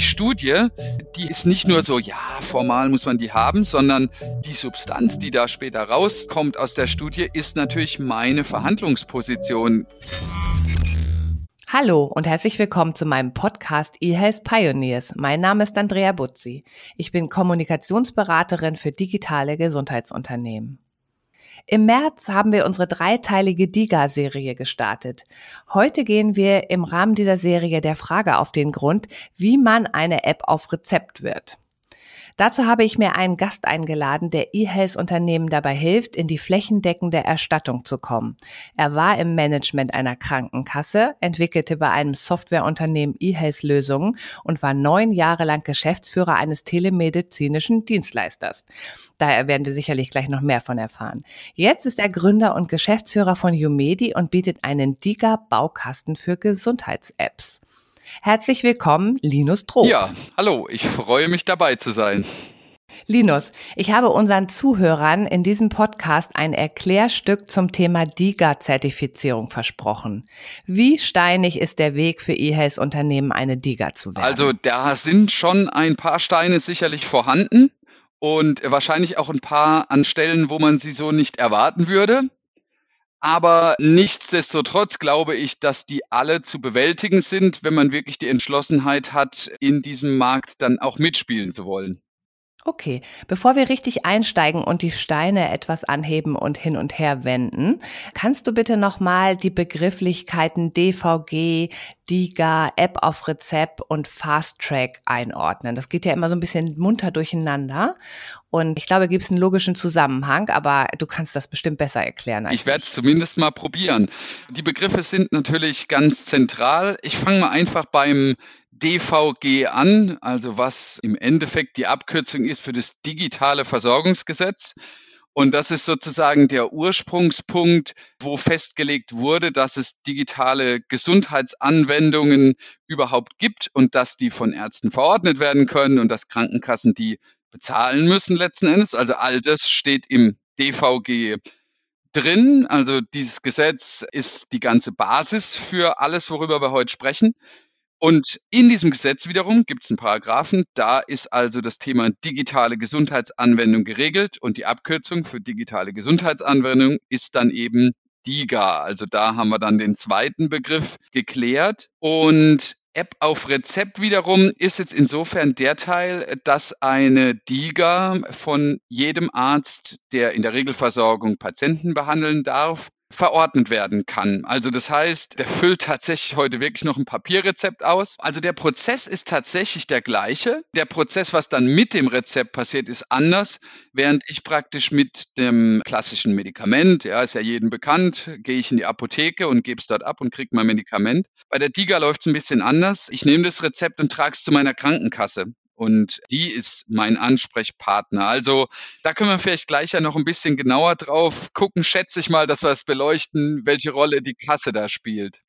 die Studie, die ist nicht nur so, ja, formal muss man die haben, sondern die Substanz, die da später rauskommt aus der Studie, ist natürlich meine Verhandlungsposition. Hallo und herzlich willkommen zu meinem Podcast eHealth Pioneers. Mein Name ist Andrea Butzi. Ich bin Kommunikationsberaterin für digitale Gesundheitsunternehmen. Im März haben wir unsere dreiteilige DIGA-Serie gestartet. Heute gehen wir im Rahmen dieser Serie der Frage auf den Grund, wie man eine App auf Rezept wird. Dazu habe ich mir einen Gast eingeladen, der eHealth-Unternehmen dabei hilft, in die flächendeckende Erstattung zu kommen. Er war im Management einer Krankenkasse, entwickelte bei einem Softwareunternehmen eHealth-Lösungen und war neun Jahre lang Geschäftsführer eines telemedizinischen Dienstleisters. Daher werden wir sicherlich gleich noch mehr von erfahren. Jetzt ist er Gründer und Geschäftsführer von Umedi und bietet einen Diga-Baukasten für Gesundheits-Apps. Herzlich willkommen, Linus Troop. Ja, hallo, ich freue mich dabei zu sein. Linus, ich habe unseren Zuhörern in diesem Podcast ein Erklärstück zum Thema DIGA-Zertifizierung versprochen. Wie steinig ist der Weg für eHealth-Unternehmen, eine DIGA zu werden? Also da sind schon ein paar Steine sicherlich vorhanden und wahrscheinlich auch ein paar an Stellen, wo man sie so nicht erwarten würde. Aber nichtsdestotrotz glaube ich, dass die alle zu bewältigen sind, wenn man wirklich die Entschlossenheit hat, in diesem Markt dann auch mitspielen zu wollen. Okay, bevor wir richtig einsteigen und die Steine etwas anheben und hin und her wenden, kannst du bitte nochmal die Begrifflichkeiten DVG, DIGA, App auf Rezept und Fast Track einordnen? Das geht ja immer so ein bisschen munter durcheinander. Und ich glaube, gibt es einen logischen Zusammenhang, aber du kannst das bestimmt besser erklären. ich werde es zumindest mal probieren. Die Begriffe sind natürlich ganz zentral. Ich fange mal einfach beim DVG an, also was im Endeffekt die Abkürzung ist für das digitale Versorgungsgesetz. Und das ist sozusagen der Ursprungspunkt, wo festgelegt wurde, dass es digitale Gesundheitsanwendungen überhaupt gibt und dass die von Ärzten verordnet werden können und dass Krankenkassen die bezahlen müssen letzten Endes. Also all das steht im DVG drin. Also dieses Gesetz ist die ganze Basis für alles, worüber wir heute sprechen. Und in diesem Gesetz wiederum gibt es einen Paragraphen, da ist also das Thema digitale Gesundheitsanwendung geregelt und die Abkürzung für digitale Gesundheitsanwendung ist dann eben DIGA. Also da haben wir dann den zweiten Begriff geklärt. Und App auf Rezept wiederum ist jetzt insofern der Teil, dass eine DIGA von jedem Arzt, der in der Regelversorgung Patienten behandeln darf, verordnet werden kann. Also das heißt, der füllt tatsächlich heute wirklich noch ein Papierrezept aus. Also der Prozess ist tatsächlich der gleiche. Der Prozess, was dann mit dem Rezept passiert, ist anders. Während ich praktisch mit dem klassischen Medikament, ja, ist ja jedem bekannt, gehe ich in die Apotheke und gebe es dort ab und kriege mein Medikament. Bei der DIGA läuft es ein bisschen anders. Ich nehme das Rezept und trage es zu meiner Krankenkasse und die ist mein Ansprechpartner. Also da können wir vielleicht gleich ja noch ein bisschen genauer drauf gucken, schätze ich mal, dass wir es beleuchten, welche Rolle die Kasse da spielt.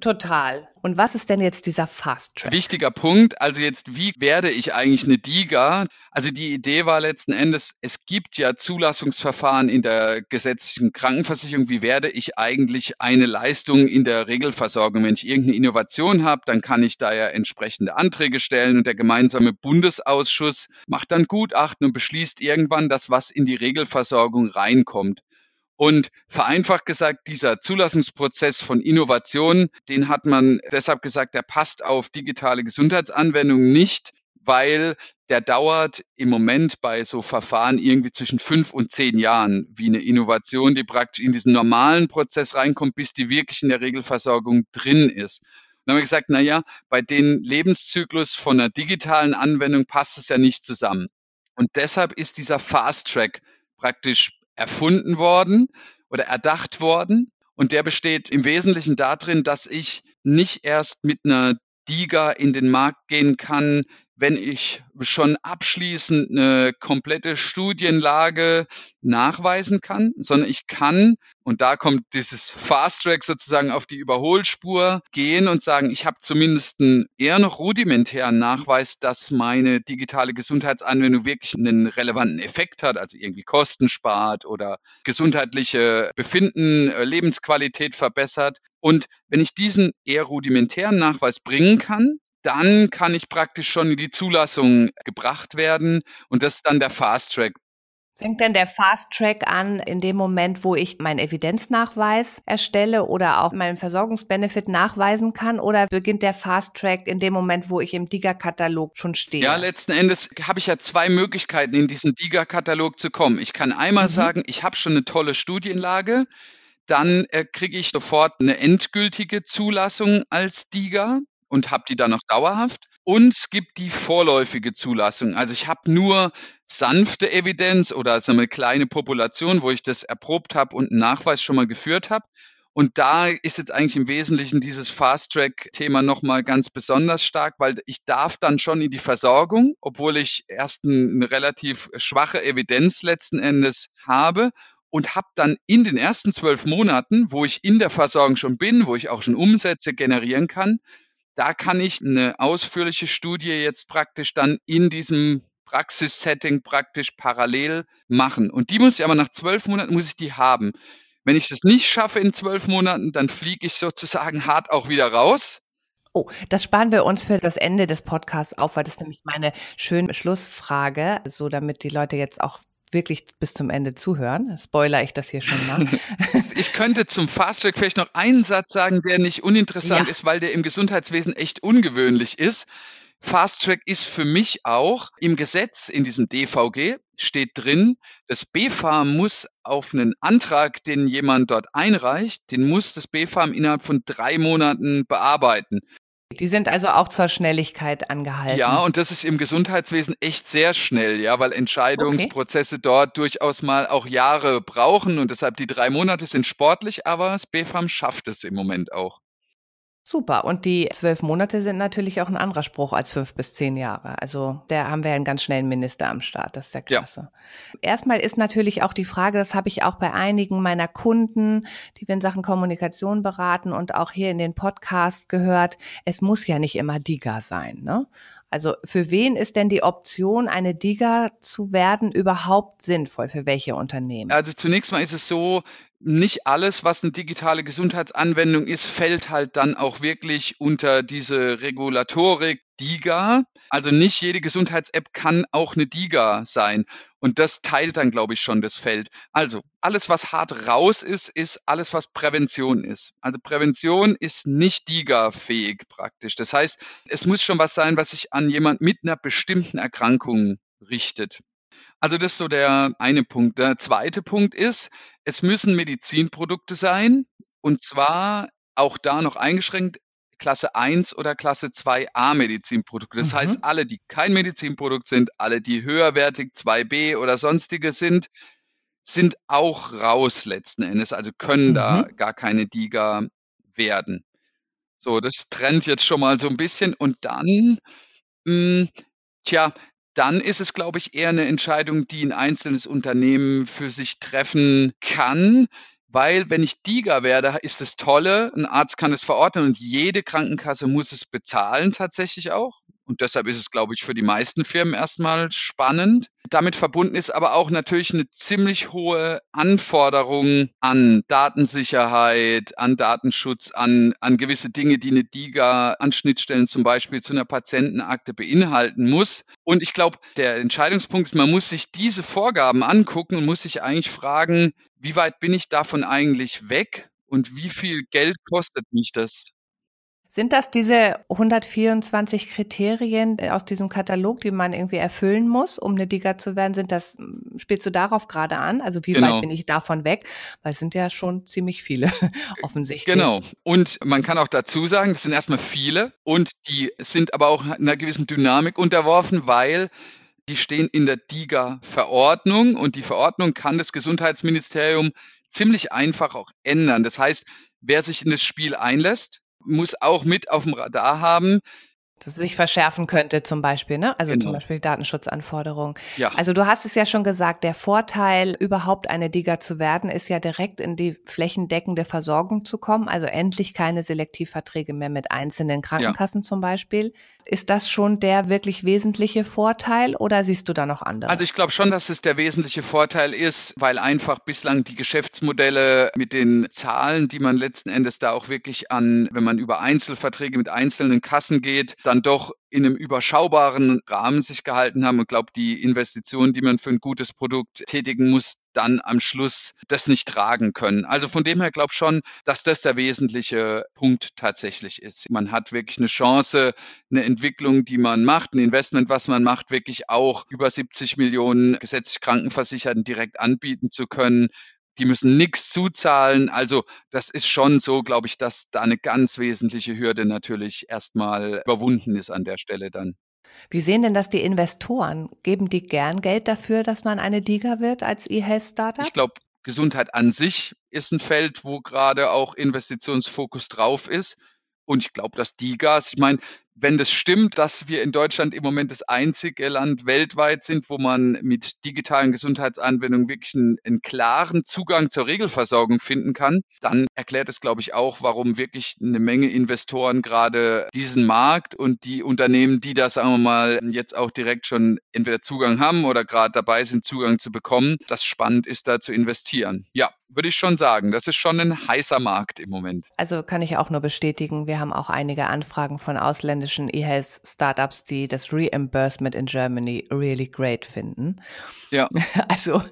Total. Und was ist denn jetzt dieser Fast Track? Wichtiger Punkt. Also jetzt, wie werde ich eigentlich eine DIGA? Also die Idee war letzten Endes, es gibt ja Zulassungsverfahren in der gesetzlichen Krankenversicherung. Wie werde ich eigentlich eine Leistung in der Regelversorgung? Wenn ich irgendeine Innovation habe, dann kann ich da ja entsprechende Anträge stellen und der gemeinsame Bundesausschuss macht dann Gutachten und beschließt irgendwann, dass was in die Regelversorgung reinkommt. Und vereinfacht gesagt, dieser Zulassungsprozess von Innovationen, den hat man deshalb gesagt, der passt auf digitale Gesundheitsanwendungen nicht, weil der dauert im Moment bei so Verfahren irgendwie zwischen fünf und zehn Jahren, wie eine Innovation, die praktisch in diesen normalen Prozess reinkommt, bis die wirklich in der Regelversorgung drin ist. dann haben wir gesagt, na ja, bei den Lebenszyklus von einer digitalen Anwendung passt es ja nicht zusammen. Und deshalb ist dieser Fast Track praktisch erfunden worden oder erdacht worden. Und der besteht im Wesentlichen darin, dass ich nicht erst mit einer DIGA in den Markt gehen kann, wenn ich schon abschließend eine komplette Studienlage nachweisen kann, sondern ich kann, und da kommt dieses Fast Track sozusagen auf die Überholspur, gehen und sagen, ich habe zumindest einen eher noch rudimentären Nachweis, dass meine digitale Gesundheitsanwendung wirklich einen relevanten Effekt hat, also irgendwie Kosten spart oder gesundheitliche Befinden, äh, Lebensqualität verbessert. Und wenn ich diesen eher rudimentären Nachweis bringen kann, dann kann ich praktisch schon in die Zulassung gebracht werden und das ist dann der Fast Track. Fängt denn der Fast Track an in dem Moment, wo ich meinen Evidenznachweis erstelle oder auch meinen Versorgungsbenefit nachweisen kann? Oder beginnt der Fast Track in dem Moment, wo ich im DIGA-Katalog schon stehe? Ja, letzten Endes habe ich ja zwei Möglichkeiten, in diesen DIGA-Katalog zu kommen. Ich kann einmal mhm. sagen, ich habe schon eine tolle Studienlage, dann äh, kriege ich sofort eine endgültige Zulassung als DIGA und habe die dann noch dauerhaft. Und es gibt die vorläufige Zulassung. Also ich habe nur sanfte Evidenz oder so eine kleine Population, wo ich das erprobt habe und einen Nachweis schon mal geführt habe. Und da ist jetzt eigentlich im Wesentlichen dieses Fast-Track-Thema nochmal ganz besonders stark, weil ich darf dann schon in die Versorgung, obwohl ich erst eine relativ schwache Evidenz letzten Endes habe und habe dann in den ersten zwölf Monaten, wo ich in der Versorgung schon bin, wo ich auch schon Umsätze generieren kann, da kann ich eine ausführliche Studie jetzt praktisch dann in diesem Praxissetting praktisch parallel machen. Und die muss ich aber nach zwölf Monaten muss ich die haben. Wenn ich das nicht schaffe in zwölf Monaten, dann fliege ich sozusagen hart auch wieder raus. Oh, das sparen wir uns für das Ende des Podcasts auf, weil das ist nämlich meine schöne Schlussfrage, so damit die Leute jetzt auch wirklich bis zum Ende zuhören. Spoiler ich das hier schon mal. ich könnte zum Fast Track vielleicht noch einen Satz sagen, der nicht uninteressant ja. ist, weil der im Gesundheitswesen echt ungewöhnlich ist. Fast Track ist für mich auch im Gesetz, in diesem DVG, steht drin, das BfArM muss auf einen Antrag, den jemand dort einreicht, den muss das BfArM innerhalb von drei Monaten bearbeiten. Die sind also auch zur Schnelligkeit angehalten. Ja, und das ist im Gesundheitswesen echt sehr schnell, ja, weil Entscheidungsprozesse okay. dort durchaus mal auch Jahre brauchen und deshalb die drei Monate sind sportlich, aber das BFAM schafft es im Moment auch. Super. Und die zwölf Monate sind natürlich auch ein anderer Spruch als fünf bis zehn Jahre. Also da haben wir einen ganz schnellen Minister am Start. Das ist ja klasse. Ja. Erstmal ist natürlich auch die Frage, das habe ich auch bei einigen meiner Kunden, die wir in Sachen Kommunikation beraten und auch hier in den Podcast gehört, es muss ja nicht immer DIGA sein. Ne? Also für wen ist denn die Option, eine DIGA zu werden, überhaupt sinnvoll? Für welche Unternehmen? Also zunächst mal ist es so, nicht alles, was eine digitale Gesundheitsanwendung ist, fällt halt dann auch wirklich unter diese Regulatorik DIGA. Also nicht jede Gesundheits-App kann auch eine DIGA sein. Und das teilt dann, glaube ich, schon das Feld. Also alles, was hart raus ist, ist alles, was Prävention ist. Also Prävention ist nicht DIGA-fähig praktisch. Das heißt, es muss schon was sein, was sich an jemand mit einer bestimmten Erkrankung richtet. Also das ist so der eine Punkt. Der zweite Punkt ist, es müssen Medizinprodukte sein und zwar auch da noch eingeschränkt Klasse 1 oder Klasse 2a Medizinprodukte. Das mhm. heißt, alle, die kein Medizinprodukt sind, alle, die höherwertig 2b oder sonstige sind, sind auch raus letzten Endes, also können mhm. da gar keine DIGA werden. So, das trennt jetzt schon mal so ein bisschen und dann, mh, hm, tja, dann ist es, glaube ich, eher eine Entscheidung, die ein einzelnes Unternehmen für sich treffen kann. Weil wenn ich DIGA werde, ist das Tolle, ein Arzt kann es verordnen und jede Krankenkasse muss es bezahlen tatsächlich auch. Und deshalb ist es, glaube ich, für die meisten Firmen erstmal spannend. Damit verbunden ist aber auch natürlich eine ziemlich hohe Anforderung an Datensicherheit, an Datenschutz, an, an gewisse Dinge, die eine DIGA an Schnittstellen zum Beispiel zu einer Patientenakte beinhalten muss. Und ich glaube, der Entscheidungspunkt ist, man muss sich diese Vorgaben angucken und muss sich eigentlich fragen, wie weit bin ich davon eigentlich weg und wie viel Geld kostet mich das? Sind das diese 124 Kriterien äh, aus diesem Katalog, die man irgendwie erfüllen muss, um eine Diga zu werden? Sind das, spielst du darauf gerade an? Also wie genau. weit bin ich davon weg? Weil es sind ja schon ziemlich viele, offensichtlich. Genau. Und man kann auch dazu sagen, das sind erstmal viele und die sind aber auch einer gewissen Dynamik unterworfen, weil die stehen in der DIGA-Verordnung und die Verordnung kann das Gesundheitsministerium ziemlich einfach auch ändern. Das heißt, wer sich in das Spiel einlässt, muss auch mit auf dem Radar haben, dass es sich verschärfen könnte zum Beispiel, ne? Also genau. zum Beispiel Datenschutzanforderungen. Ja. Also du hast es ja schon gesagt, der Vorteil, überhaupt eine DIGA zu werden, ist ja direkt in die flächendeckende Versorgung zu kommen. Also endlich keine Selektivverträge mehr mit einzelnen Krankenkassen ja. zum Beispiel. Ist das schon der wirklich wesentliche Vorteil oder siehst du da noch andere? Also ich glaube schon, dass es der wesentliche Vorteil ist, weil einfach bislang die Geschäftsmodelle mit den Zahlen, die man letzten Endes da auch wirklich an, wenn man über Einzelverträge mit einzelnen Kassen geht, dann doch in einem überschaubaren Rahmen sich gehalten haben und glaube, die Investitionen, die man für ein gutes Produkt tätigen muss, dann am Schluss das nicht tragen können. Also von dem her glaube ich schon, dass das der wesentliche Punkt tatsächlich ist. Man hat wirklich eine Chance, eine Entwicklung, die man macht, ein Investment, was man macht, wirklich auch über 70 Millionen gesetzlich Krankenversicherten direkt anbieten zu können die müssen nichts zuzahlen. Also das ist schon so, glaube ich, dass da eine ganz wesentliche Hürde natürlich erstmal überwunden ist an der Stelle dann. Wie sehen denn das die Investoren? Geben die gern Geld dafür, dass man eine DIGA wird als E-Health-Startup? Ich glaube, Gesundheit an sich ist ein Feld, wo gerade auch Investitionsfokus drauf ist. Und ich glaube, dass DIGAs, ich meine, wenn das stimmt, dass wir in Deutschland im Moment das einzige Land weltweit sind, wo man mit digitalen Gesundheitsanwendungen wirklich einen, einen klaren Zugang zur Regelversorgung finden kann, dann erklärt es, glaube ich, auch, warum wirklich eine Menge Investoren gerade diesen Markt und die Unternehmen, die da, sagen wir mal, jetzt auch direkt schon entweder Zugang haben oder gerade dabei sind, Zugang zu bekommen, das spannend ist, da zu investieren. Ja, würde ich schon sagen. Das ist schon ein heißer Markt im Moment. Also kann ich auch nur bestätigen, wir haben auch einige Anfragen von ausländischen ausländischen E-Health-Startups, die das Reimbursement in Germany really great finden. Ja. Also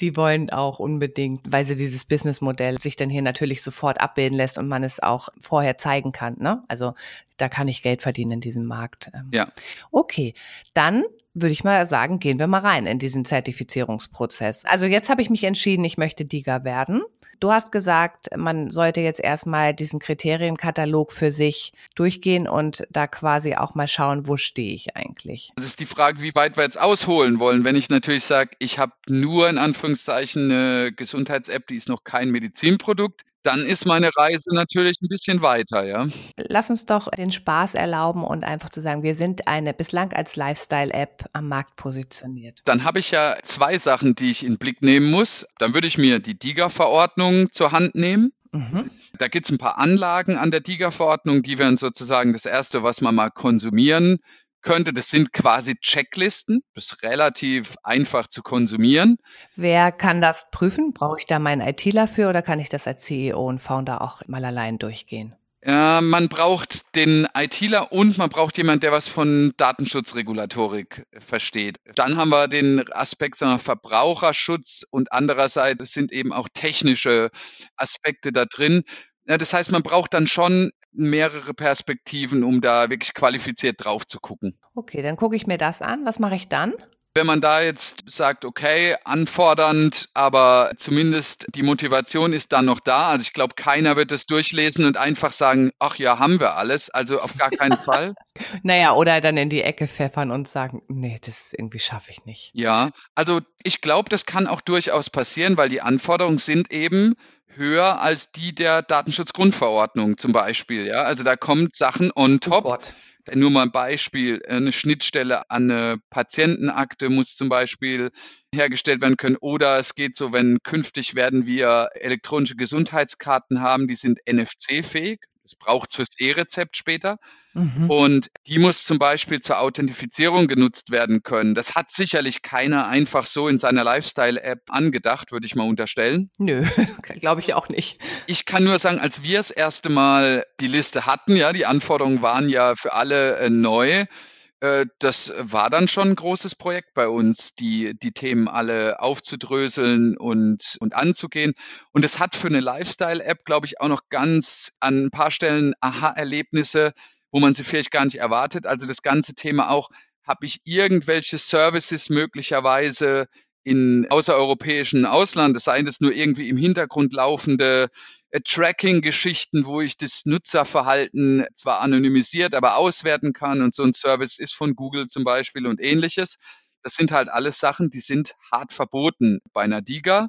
die wollen auch unbedingt, weil sie dieses Businessmodell sich dann hier natürlich sofort abbilden lässt und man es auch vorher zeigen kann. Ne? Also da kann ich Geld verdienen in diesem Markt. Ähm. Ja. Okay, dann würde ich mal sagen, gehen wir mal rein in diesen Zertifizierungsprozess. Also jetzt habe ich mich entschieden, ich möchte DIGA werden. Du hast gesagt, man sollte jetzt erstmal diesen Kriterienkatalog für sich durchgehen und da quasi auch mal schauen, wo stehe ich eigentlich. Das ist die Frage, wie weit wir jetzt ausholen wollen. Wenn ich natürlich sage, ich habe nur in Anführungszeichen eine Gesundheits-App, die ist noch kein Medizinprodukt, dann ist meine Reise natürlich ein bisschen weiter, ja. Lass uns doch den Spaß erlauben und einfach zu sagen, wir sind eine bislang als Lifestyle-App am Markt positioniert. Dann habe ich ja zwei Sachen, die ich in Blick nehmen muss. Dann würde ich mir die DIGA-Verordnung zur Hand nehmen. Mhm. Da gibt es ein paar Anlagen an der DIGA-Verordnung, die wären sozusagen das Erste, was man mal konsumieren könnte. Das sind quasi Checklisten. Das ist relativ einfach zu konsumieren. Wer kann das prüfen? Brauche ich da meinen ITler für oder kann ich das als CEO und Founder auch mal allein durchgehen? Äh, man braucht den ITler und man braucht jemand, der was von Datenschutzregulatorik versteht. Dann haben wir den Aspekt sagen wir, Verbraucherschutz und andererseits sind eben auch technische Aspekte da drin. Das heißt, man braucht dann schon mehrere Perspektiven, um da wirklich qualifiziert drauf zu gucken. Okay, dann gucke ich mir das an. Was mache ich dann? Wenn man da jetzt sagt, okay, anfordernd, aber zumindest die Motivation ist dann noch da. Also ich glaube, keiner wird es durchlesen und einfach sagen, ach ja, haben wir alles. Also auf gar keinen Fall. naja, oder dann in die Ecke pfeffern und sagen, nee, das irgendwie schaffe ich nicht. Ja, also ich glaube, das kann auch durchaus passieren, weil die Anforderungen sind eben, höher als die der Datenschutzgrundverordnung zum Beispiel. Ja, also da kommt Sachen on oh top. Oh Nur mal ein Beispiel. Eine Schnittstelle an eine Patientenakte muss zum Beispiel hergestellt werden können. Oder es geht so, wenn künftig werden wir elektronische Gesundheitskarten haben, die sind NFC-fähig. Das braucht es fürs E-Rezept später. Mhm. Und die muss zum Beispiel zur Authentifizierung genutzt werden können. Das hat sicherlich keiner einfach so in seiner Lifestyle-App angedacht, würde ich mal unterstellen. Nö, glaube ich auch nicht. Ich kann nur sagen, als wir das erste Mal die Liste hatten, ja, die Anforderungen waren ja für alle äh, neu äh, das war dann schon ein großes Projekt bei uns, die, die Themen alle aufzudröseln und, und anzugehen. Und es hat für eine Lifestyle-App, glaube ich, auch noch ganz an ein paar Stellen Aha-Erlebnisse, wo man sie vielleicht gar nicht erwartet. Also das ganze Thema auch, habe ich irgendwelche Services möglicherweise in außereuropäischen Ausland, seien es nur irgendwie im Hintergrund laufende Tracking-Geschichten, wo ich das Nutzerverhalten zwar anonymisiert, aber auswerten kann und so ein Service ist von Google zum Beispiel und ähnliches. Das sind halt alles Sachen, die sind hart verboten bei einer DIGA.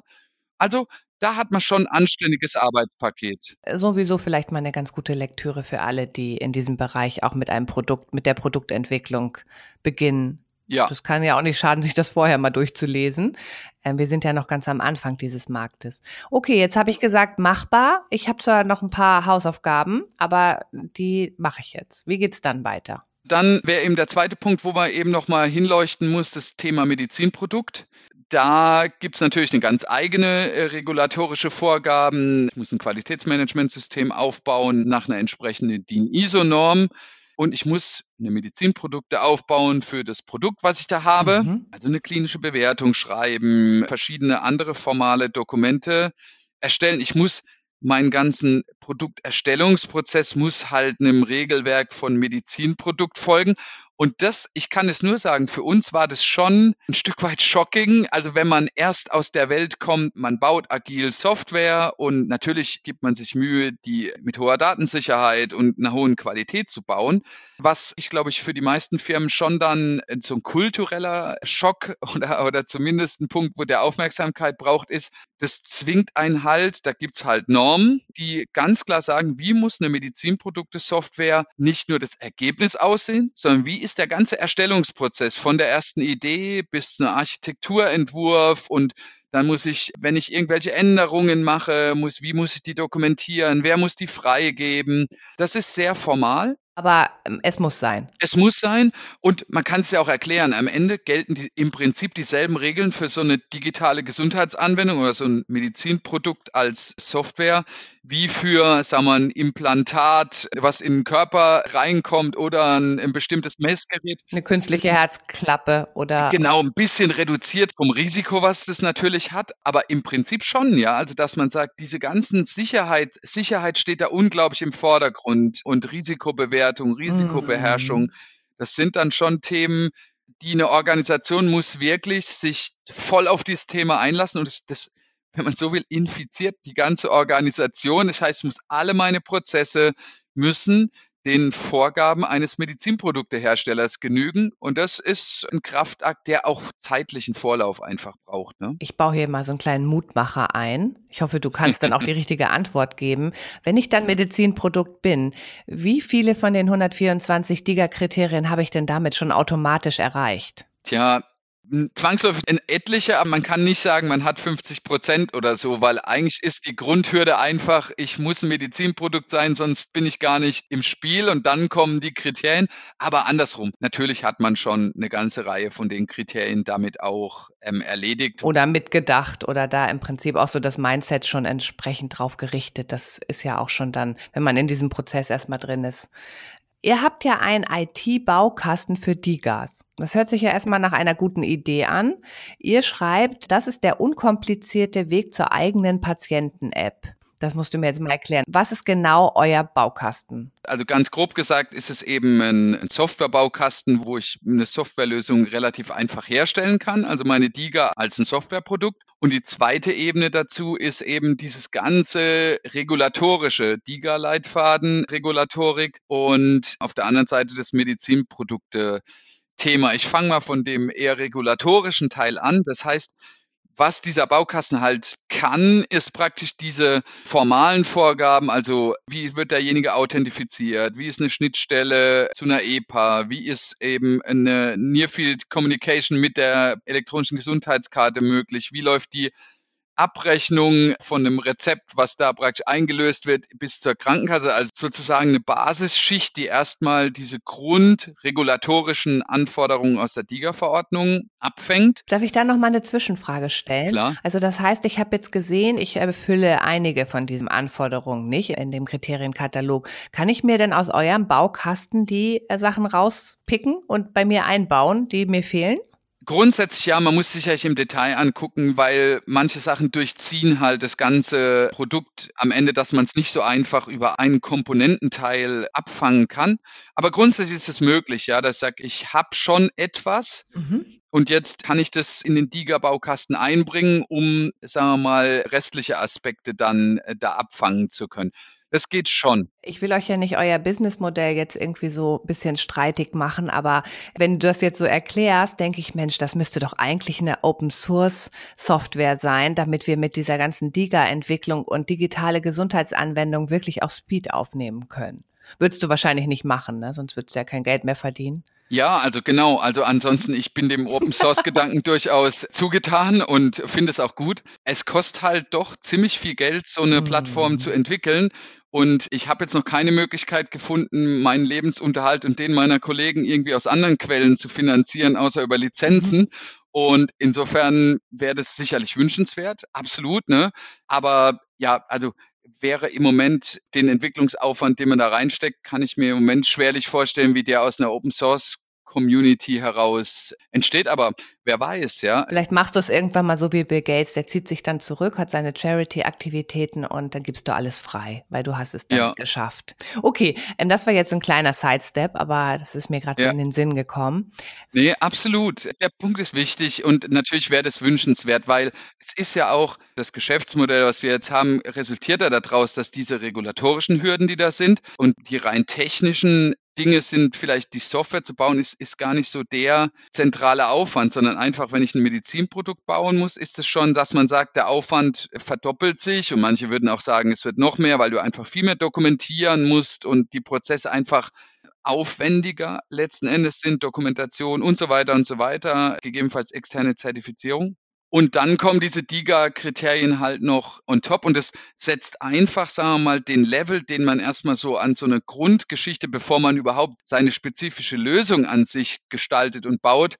Also da hat man schon ein anständiges Arbeitspaket. Sowieso vielleicht mal eine ganz gute Lektüre für alle, die in diesem Bereich auch mit einem Produkt, mit der Produktentwicklung beginnen ja. Das kann ja auch nicht schaden, sich das vorher mal durchzulesen. Ähm, wir sind ja noch ganz am Anfang dieses Marktes. Okay, jetzt habe ich gesagt, machbar. Ich habe zwar noch ein paar Hausaufgaben, aber die mache ich jetzt. Wie geht's dann weiter? Dann wäre eben der zweite Punkt, wo man eben nochmal hinleuchten muss, das Thema Medizinprodukt. Da gibt es natürlich eine ganz eigene äh, regulatorische Vorgaben. Ich muss ein Qualitätsmanagementsystem aufbauen nach einer entsprechenden DIN ISO-Norm. Und ich muss eine Medizinprodukte aufbauen für das Produkt, was ich da habe. Mhm. Also eine klinische Bewertung schreiben, verschiedene andere formale Dokumente erstellen. Ich muss meinen ganzen Produkterstellungsprozess muss halt einem Regelwerk von Medizinprodukt folgen. Und das, ich kann es nur sagen, für uns war das schon ein Stück weit shocking. Also wenn man erst aus der Welt kommt, man baut agil Software und natürlich gibt man sich Mühe, die mit hoher Datensicherheit und einer hohen Qualität zu bauen. Was ich glaube ich für die meisten Firmen schon dann so ein kultureller Schock oder, oder zumindest ein Punkt, wo der Aufmerksamkeit braucht, ist, das zwingt einen halt, da gibt's halt Normen, die ganz klar sagen, wie muss eine Medizinprodukte-Software nicht nur das Ergebnis aussehen, sondern wie ist der ganze Erstellungsprozess von der ersten Idee bis zum Architekturentwurf und dann muss ich, wenn ich irgendwelche Änderungen mache, muss, wie muss ich die dokumentieren? Wer muss die freigeben? Das ist sehr formal. Aber ähm, es muss sein. Es muss sein und man kann es ja auch erklären. Am Ende gelten die, im Prinzip dieselben Regeln für so eine digitale Gesundheitsanwendung oder so ein Medizinprodukt als Software wie für, sagen wir, ein Implantat, was in den Körper reinkommt oder ein, ein bestimmtes Messgerät. Eine künstliche Herzklappe oder. Genau, ein bisschen reduziert vom Risiko, was das natürlich hat, aber im Prinzip schon, ja. Also, dass man sagt, diese ganzen Sicherheit, Sicherheit steht da unglaublich im Vordergrund und Risikobewertung Risikobeherrschung. Mhm. Das sind dann schon Themen, die eine Organisation muss wirklich sich voll auf dieses Thema einlassen und das, das wenn man so will, infiziert die ganze Organisation. Das heißt, muss alle meine Prozesse müssen den Vorgaben eines Medizinprodukteherstellers genügen. Und das ist ein Kraftakt, der auch zeitlichen Vorlauf einfach braucht. Ne? Ich baue hier mal so einen kleinen Mutmacher ein. Ich hoffe, du kannst dann auch die richtige Antwort geben. Wenn ich dann Medizinprodukt bin, wie viele von den 124 DIGA-Kriterien habe ich denn damit schon automatisch erreicht? Tja, zwangsläufig in etliche, aber man kann nicht sagen, man hat 50 Prozent oder so, weil eigentlich ist die Grundhürde einfach, ich muss ein Medizinprodukt sein, sonst bin ich gar nicht im Spiel und dann kommen die Kriterien. Aber andersrum, natürlich hat man schon eine ganze Reihe von den Kriterien damit auch ähm, erledigt. Oder mitgedacht oder da im Prinzip auch so das Mindset schon entsprechend drauf gerichtet. Das ist ja auch schon dann, wenn man in diesem Prozess erstmal drin ist, Ihr habt ja einen IT-Baukasten für DIGAS. Das hört sich ja erstmal nach einer guten Idee an. Ihr schreibt, das ist der unkomplizierte Weg zur eigenen Patienten-App. Das musst du mir jetzt mal erklären. Was ist genau euer Baukasten? Also ganz grob gesagt ist es eben ein, Softwarebaukasten, wo ich eine Softwarelösung relativ einfach herstellen kann. Also meine DIGA als ein Softwareprodukt. Und die zweite Ebene dazu ist eben dieses ganze regulatorische DIGA-Leitfaden, Regulatorik und auf der anderen Seite das Medizinprodukte. Thema. Ich fange mal von dem eher regulatorischen Teil an. Das heißt, was dieser Baukasten halt kann, ist praktisch diese formalen Vorgaben, also wie wird derjenige authentifiziert, wie ist eine Schnittstelle zu einer EPA, wie ist eben eine Nearfield Communication mit der elektronischen Gesundheitskarte möglich, wie läuft die Abrechnung von einem Rezept, was da praktisch eingelöst wird, bis zur Krankenkasse. Also sozusagen eine Basisschicht, die erstmal diese grundregulatorischen Anforderungen aus der DIGA-Verordnung abfängt. Darf ich da noch mal eine Zwischenfrage stellen? Klar. Also das heißt, ich habe jetzt gesehen, ich erfülle einige von diesen Anforderungen nicht in dem Kriterienkatalog. Kann ich mir denn aus eurem Baukasten die Sachen rauspicken und bei mir einbauen, die mir fehlen? Grundsätzlich ja, man muss sich ja im Detail angucken, weil manche Sachen durchziehen halt das ganze Produkt am Ende, dass man es nicht so einfach über einen Komponententeil abfangen kann. Aber grundsätzlich ist es möglich, ja, dass ich sage, ich habe schon etwas mhm. und jetzt kann ich das in den DIGA-Baukasten einbringen, um, sagen wir mal, restliche Aspekte dann äh, da abfangen zu können. Das geht schon. Ich will euch ja nicht euer Businessmodell jetzt irgendwie so ein bisschen streitig machen, aber wenn du das jetzt so erklärst, denke ich, Mensch, das müsste doch eigentlich eine Open Source Software sein, damit wir mit dieser ganzen DIGA-Entwicklung und digitale Gesundheitsanwendung wirklich auch Speed aufnehmen können. Würdest du wahrscheinlich nicht machen, ne? sonst würdest du ja kein Geld mehr verdienen. Ja, also genau. Also ansonsten, ich bin dem Open Source Gedanken durchaus zugetan und finde es auch gut. Es kostet halt doch ziemlich viel Geld, so eine Plattform mm. zu entwickeln. Und ich habe jetzt noch keine Möglichkeit gefunden, meinen Lebensunterhalt und den meiner Kollegen irgendwie aus anderen Quellen zu finanzieren, außer über Lizenzen. Mhm. Und insofern wäre das sicherlich wünschenswert, absolut, ne? Aber ja, also wäre im Moment den Entwicklungsaufwand, den man da reinsteckt, kann ich mir im Moment schwerlich vorstellen, wie der aus einer Open Source Community heraus entsteht. Aber wer weiß, ja. Vielleicht machst du es irgendwann mal so wie Bill Gates, der zieht sich dann zurück, hat seine Charity-Aktivitäten und dann gibst du alles frei, weil du hast es dann ja. geschafft. Okay, ähm, das war jetzt ein kleiner Sidestep, aber das ist mir gerade ja. so in den Sinn gekommen. Nee, absolut. Der Punkt ist wichtig und natürlich wäre das wünschenswert, weil es ist ja auch das Geschäftsmodell, was wir jetzt haben, resultiert ja daraus, dass diese regulatorischen Hürden, die da sind und die rein technischen Dinge sind, vielleicht die Software zu bauen, ist, ist gar nicht so der zentrale Aufwand, sondern einfach, wenn ich ein Medizinprodukt bauen muss, ist es schon, dass man sagt, der Aufwand verdoppelt sich und manche würden auch sagen, es wird noch mehr, weil du einfach viel mehr dokumentieren musst und die Prozesse einfach aufwendiger letzten Endes sind, Dokumentation und so weiter und so weiter, gegebenenfalls externe Zertifizierung. Und dann kommen diese DIGA-Kriterien halt noch on top und es setzt einfach, sagen wir mal, den Level, den man erstmal so an so eine Grundgeschichte, bevor man überhaupt seine spezifische Lösung an sich gestaltet und baut,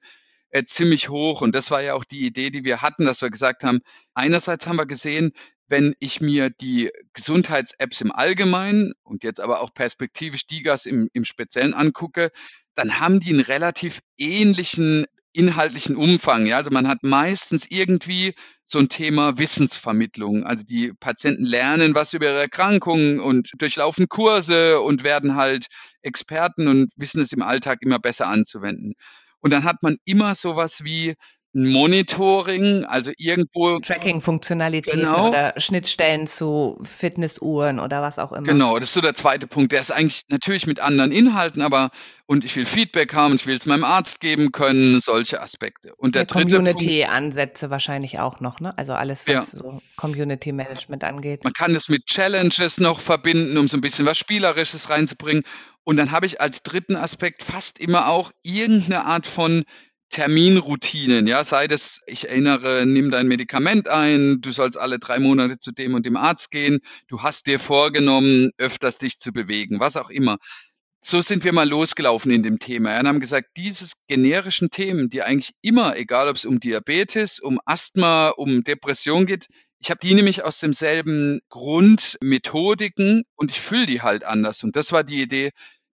äh, ziemlich hoch. Und das war ja auch die Idee, die wir hatten, dass wir gesagt haben, einerseits haben wir gesehen, wenn ich mir die Gesundheits-Apps im Allgemeinen und jetzt aber auch perspektivisch DIGAs im, im Speziellen angucke, dann haben die einen relativ ähnlichen inhaltlichen Umfang. Ja, also man hat meistens irgendwie so ein Thema Wissensvermittlung. Also die Patienten lernen was über ihre Erkrankungen und durchlaufen Kurse und werden halt Experten und wissen es im Alltag immer besser anzuwenden. Und dann hat man immer sowas wie Monitoring, also irgendwo. Tracking-Funktionalitäten genau. oder Schnittstellen zu Fitnessuhren oder was auch immer. Genau, das ist so der zweite Punkt. Der ist eigentlich natürlich mit anderen Inhalten, aber und ich will Feedback haben, ich will es meinem Arzt geben können, solche Aspekte. Und der, der dritte Community-Ansätze wahrscheinlich auch noch, ne? Also alles, was ja. so Community-Management angeht. Man kann es mit Challenges noch verbinden, um so ein bisschen was Spielerisches reinzubringen. Und dann habe ich als dritten Aspekt fast immer auch irgendeine Art von Terminroutinen, ja, sei das, ich erinnere, nimm dein Medikament ein, du sollst alle drei Monate zu dem und dem Arzt gehen, du hast dir vorgenommen, öfters dich zu bewegen, was auch immer. So sind wir mal losgelaufen in dem Thema und haben gesagt, diese generischen Themen, die eigentlich immer, egal ob es um Diabetes, um Asthma, um Depression geht, ich habe die nämlich aus demselben Grund Methodiken und ich fülle die halt anders. Und das war die Idee,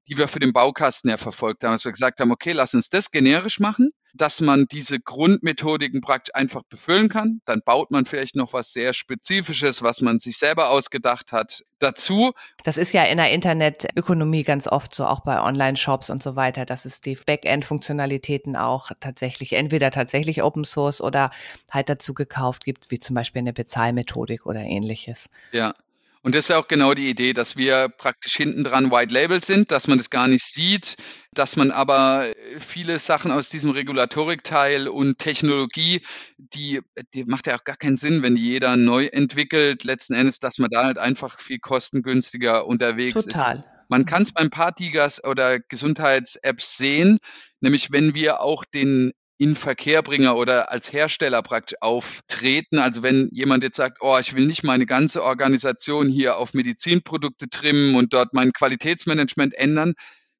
die wir für den Baukasten ja verfolgt haben, dass wir gesagt haben, okay, lass uns das generisch machen, dass man diese Grundmethodiken praktisch einfach befüllen kann. Dann baut man vielleicht noch was sehr Spezifisches, was man sich selber ausgedacht hat, dazu. Das ist ja in der Internetökonomie ganz oft so, auch bei Online-Shops und so weiter, dass es die Backend-Funktionalitäten auch tatsächlich, entweder tatsächlich Open Source oder halt dazu gekauft gibt, wie zum Beispiel eine Bezahlmethodik oder ähnliches. Ja, und das ist ja auch genau die Idee, dass wir praktisch hinten dran White Label sind, dass man das gar nicht sieht, dass man aber viele Sachen aus diesem Regulatorikteil und Technologie, die, die macht ja auch gar keinen Sinn, wenn die jeder neu entwickelt, letzten Endes, dass man da halt einfach viel kostengünstiger unterwegs Total. ist. Man kann es beim Partigas oder Gesundheits-Apps sehen, nämlich wenn wir auch den in Verkehrbringer oder als Hersteller praktisch auftreten. Also wenn jemand jetzt sagt, oh, ich will nicht meine ganze Organisation hier auf Medizinprodukte trimmen und dort mein Qualitätsmanagement ändern,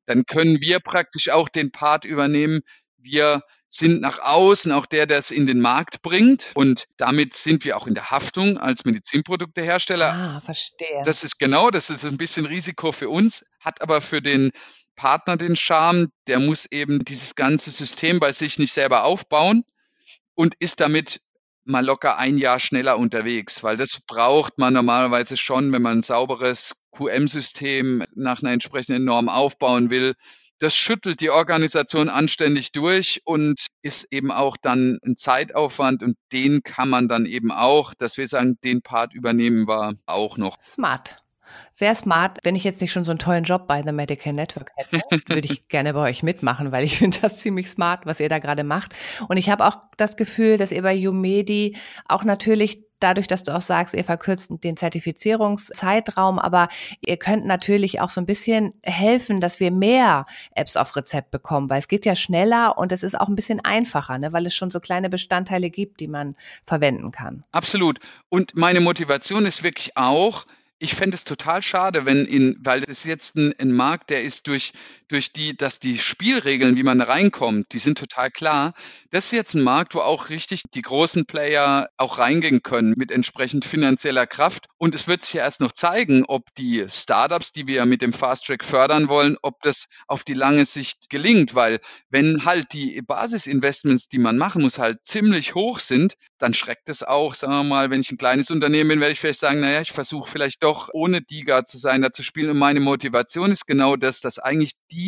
dann können wir praktisch auch den Part übernehmen. Wir sind nach außen auch der, der es in den Markt bringt. Und damit sind wir auch in der Haftung als Medizinproduktehersteller. Ah, verstehe. Das ist genau, das ist ein bisschen Risiko für uns, hat aber für den Partner den Charme, der muss eben dieses ganze System bei sich nicht selber aufbauen und ist damit mal locker ein Jahr schneller unterwegs, weil das braucht man normalerweise schon, wenn man ein sauberes QM-System nach einer entsprechenden Norm aufbauen will. Das schüttelt die Organisation anständig durch und ist eben auch dann ein Zeitaufwand und den kann man dann eben auch, dass wir sagen, den Part übernehmen wir auch noch. Smart sehr smart. Wenn ich jetzt nicht schon so einen tollen Job bei The Medical Network hätte, würde ich gerne bei euch mitmachen, weil ich finde das ziemlich smart, was ihr da gerade macht. Und ich habe auch das Gefühl, dass ihr bei Umedi auch natürlich dadurch, dass du auch sagst, ihr verkürzt den Zertifizierungszeitraum, aber ihr könnt natürlich auch so ein bisschen helfen, dass wir mehr Apps auf Rezept bekommen, weil es geht ja schneller und es ist auch ein bisschen einfacher, ne, weil es schon so kleine Bestandteile gibt, die man verwenden kann. Absolut. Und meine Motivation ist wirklich auch, ich fände es total schade, wenn in, weil das ist jetzt ein, ein, Markt, der ist durch, durch die, dass die Spielregeln, wie man da reinkommt, die sind total klar. Das ist jetzt ein Markt, wo auch richtig die großen Player auch reingehen können mit entsprechend finanzieller Kraft. Und es wird sich ja erst noch zeigen, ob die Startups, die wir mit dem Fast Track fördern wollen, ob das auf die lange Sicht gelingt, weil wenn halt die Basisinvestments, die man machen muss, halt ziemlich hoch sind, dann schreckt es auch, sagen wir mal, wenn ich ein kleines Unternehmen bin, werde ich vielleicht sagen, naja, ich versuche vielleicht doch ohne DIGA zu sein, da zu spielen. Und meine Motivation ist genau das, dass eigentlich die,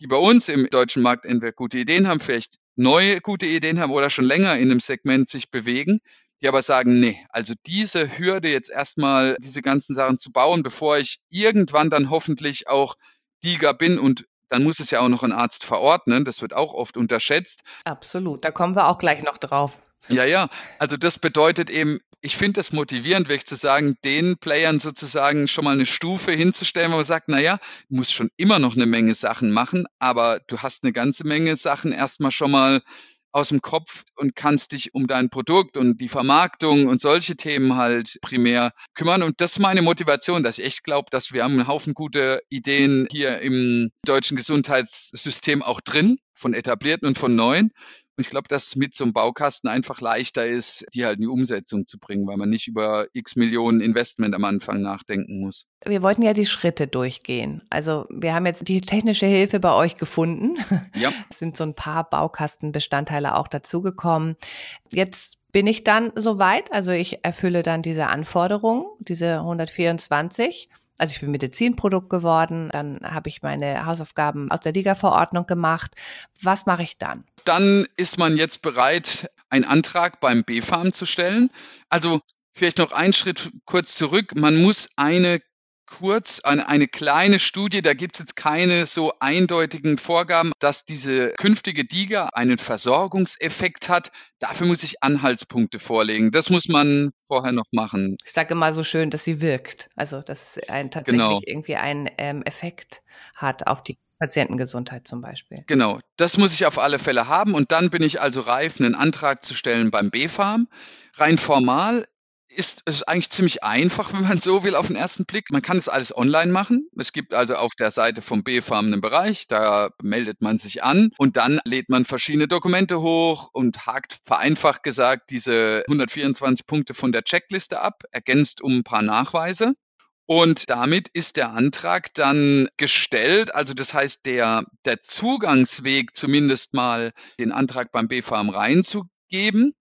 die bei uns im deutschen Markt entweder gute Ideen haben, vielleicht neue gute Ideen haben oder schon länger in einem Segment sich bewegen, die aber sagen, nee, also diese Hürde jetzt erstmal diese ganzen Sachen zu bauen, bevor ich irgendwann dann hoffentlich auch DIGA bin und dann muss es ja auch noch ein Arzt verordnen. Das wird auch oft unterschätzt. Absolut. Da kommen wir auch gleich noch drauf. Ja, ja. Also das bedeutet eben, ich finde es motivierend, wirklich zu sagen, den Playern sozusagen schon mal eine Stufe hinzustellen, wo man sagt, naja, du musst schon immer noch eine Menge Sachen machen, aber du hast eine ganze Menge Sachen erstmal schon mal aus dem Kopf und kannst dich um dein Produkt und die Vermarktung und solche Themen halt primär kümmern. Und das ist meine Motivation, dass ich echt glaube, dass wir haben einen Haufen gute Ideen hier im deutschen Gesundheitssystem auch drin, von etablierten und von neuen. Und ich glaube, dass es mit so einem Baukasten einfach leichter ist, die halt in die Umsetzung zu bringen, weil man nicht über x Millionen Investment am Anfang nachdenken muss. Wir wollten ja die Schritte durchgehen. Also wir haben jetzt die technische Hilfe bei euch gefunden. Ja. Es sind so ein paar Baukastenbestandteile auch dazugekommen. Jetzt bin ich dann soweit, also ich erfülle dann diese Anforderungen, diese 124 also ich bin Medizinprodukt geworden, dann habe ich meine Hausaufgaben aus der Liga-Verordnung gemacht. Was mache ich dann? Dann ist man jetzt bereit, einen Antrag beim BfArM zu stellen. Also vielleicht noch einen Schritt kurz zurück. Man muss eine kurz eine, eine kleine Studie, da gibt es jetzt keine so eindeutigen Vorgaben, dass diese künftige DIGA einen Versorgungseffekt hat. Dafür muss ich Anhaltspunkte vorlegen. Das muss man vorher noch machen. Ich sage immer so schön, dass sie wirkt. Also, dass es ein, tatsächlich genau. irgendwie einen ähm, Effekt hat auf die Patientengesundheit zum Beispiel. Genau, das muss ich auf alle Fälle haben und dann bin ich also reif, einen Antrag zu stellen beim BfArM. Rein formal ist es eigentlich ziemlich einfach, wenn man so will, auf den ersten Blick. Man kann es alles online machen. Es gibt also auf der Seite vom BFARM einen Bereich, da meldet man sich an und dann lädt man verschiedene Dokumente hoch und hakt vereinfacht gesagt diese 124 Punkte von der Checkliste ab, ergänzt um ein paar Nachweise. Und damit ist der Antrag dann gestellt. Also das heißt, der, der Zugangsweg zumindest mal den Antrag beim BFARM reinzugeben,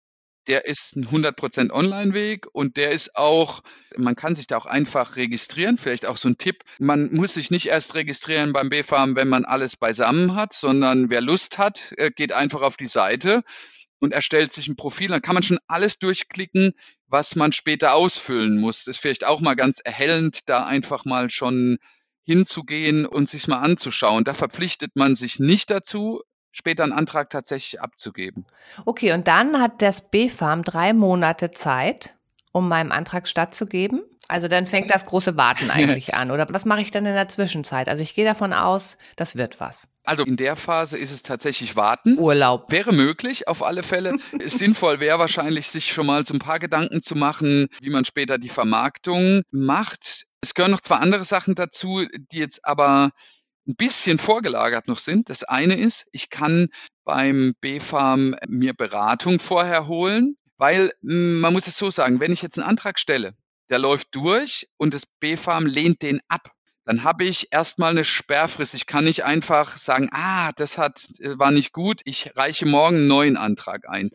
der ist ein 100% Online-Weg und der ist auch, man kann sich da auch einfach registrieren. Vielleicht auch so ein Tipp. Man muss sich nicht erst registrieren beim BFARM, wenn man alles beisammen hat, sondern wer Lust hat, äh, geht einfach auf die Seite und erstellt sich ein Profil. Dann kann man schon alles durchklicken, was man später ausfüllen muss. Das ist vielleicht auch mal ganz erhellend, da einfach mal schon hinzugehen und sich mal anzuschauen. Da verpflichtet man sich nicht dazu, später einen Antrag tatsächlich abzugeben. Okay, und dann hat das BfArM drei Monate Zeit, um meinem Antrag stattzugeben. Also dann fängt das große Warten eigentlich an. Oder was mache ich dann in der Zwischenzeit? Also ich gehe davon aus, das wird was. Also in der Phase ist es tatsächlich Warten. Urlaub. Wäre möglich, auf alle Fälle. Sinnvoll wäre wahrscheinlich, sich schon mal so ein paar Gedanken zu machen, wie man später die Vermarktung macht. Es gehören noch zwei andere Sachen dazu, die jetzt aber ein bisschen vorgelagert noch sind. Das eine ist, ich kann beim BFARM mir Beratung vorher holen, weil hm, man muss es so sagen, wenn ich jetzt einen Antrag stelle, der läuft durch und das BFARM lehnt den ab, dann habe ich erstmal eine Sperrfrist. Ich kann nicht einfach sagen, ah, das hat, äh, war nicht gut, ich reiche morgen einen neuen Antrag ein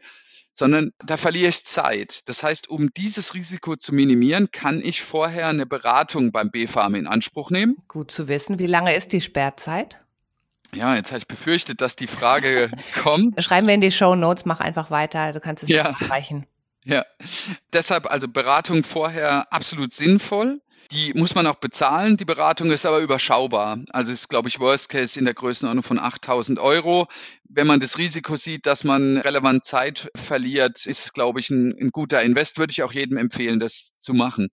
sondern da verliere ich Zeit. Das heißt, um dieses Risiko zu minimieren, kann ich vorher eine Beratung beim BfArM in Anspruch nehmen. Gut zu wissen. Wie lange ist die Sperrzeit? Ja, jetzt habe ich befürchtet, dass die Frage kommt. Schreiben wir in die Show Notes, mach einfach weiter, du kannst es ja. erreichen. Ja, deshalb also Beratung vorher absolut sinnvoll. Die muss man auch bezahlen. Die Beratung ist aber überschaubar. Also ist, glaube ich, Worst Case in der Größenordnung von 8000 Euro. Wenn man das Risiko sieht, dass man relevant Zeit verliert, ist glaube ich, ein, ein guter Invest. Würde ich auch jedem empfehlen, das zu machen.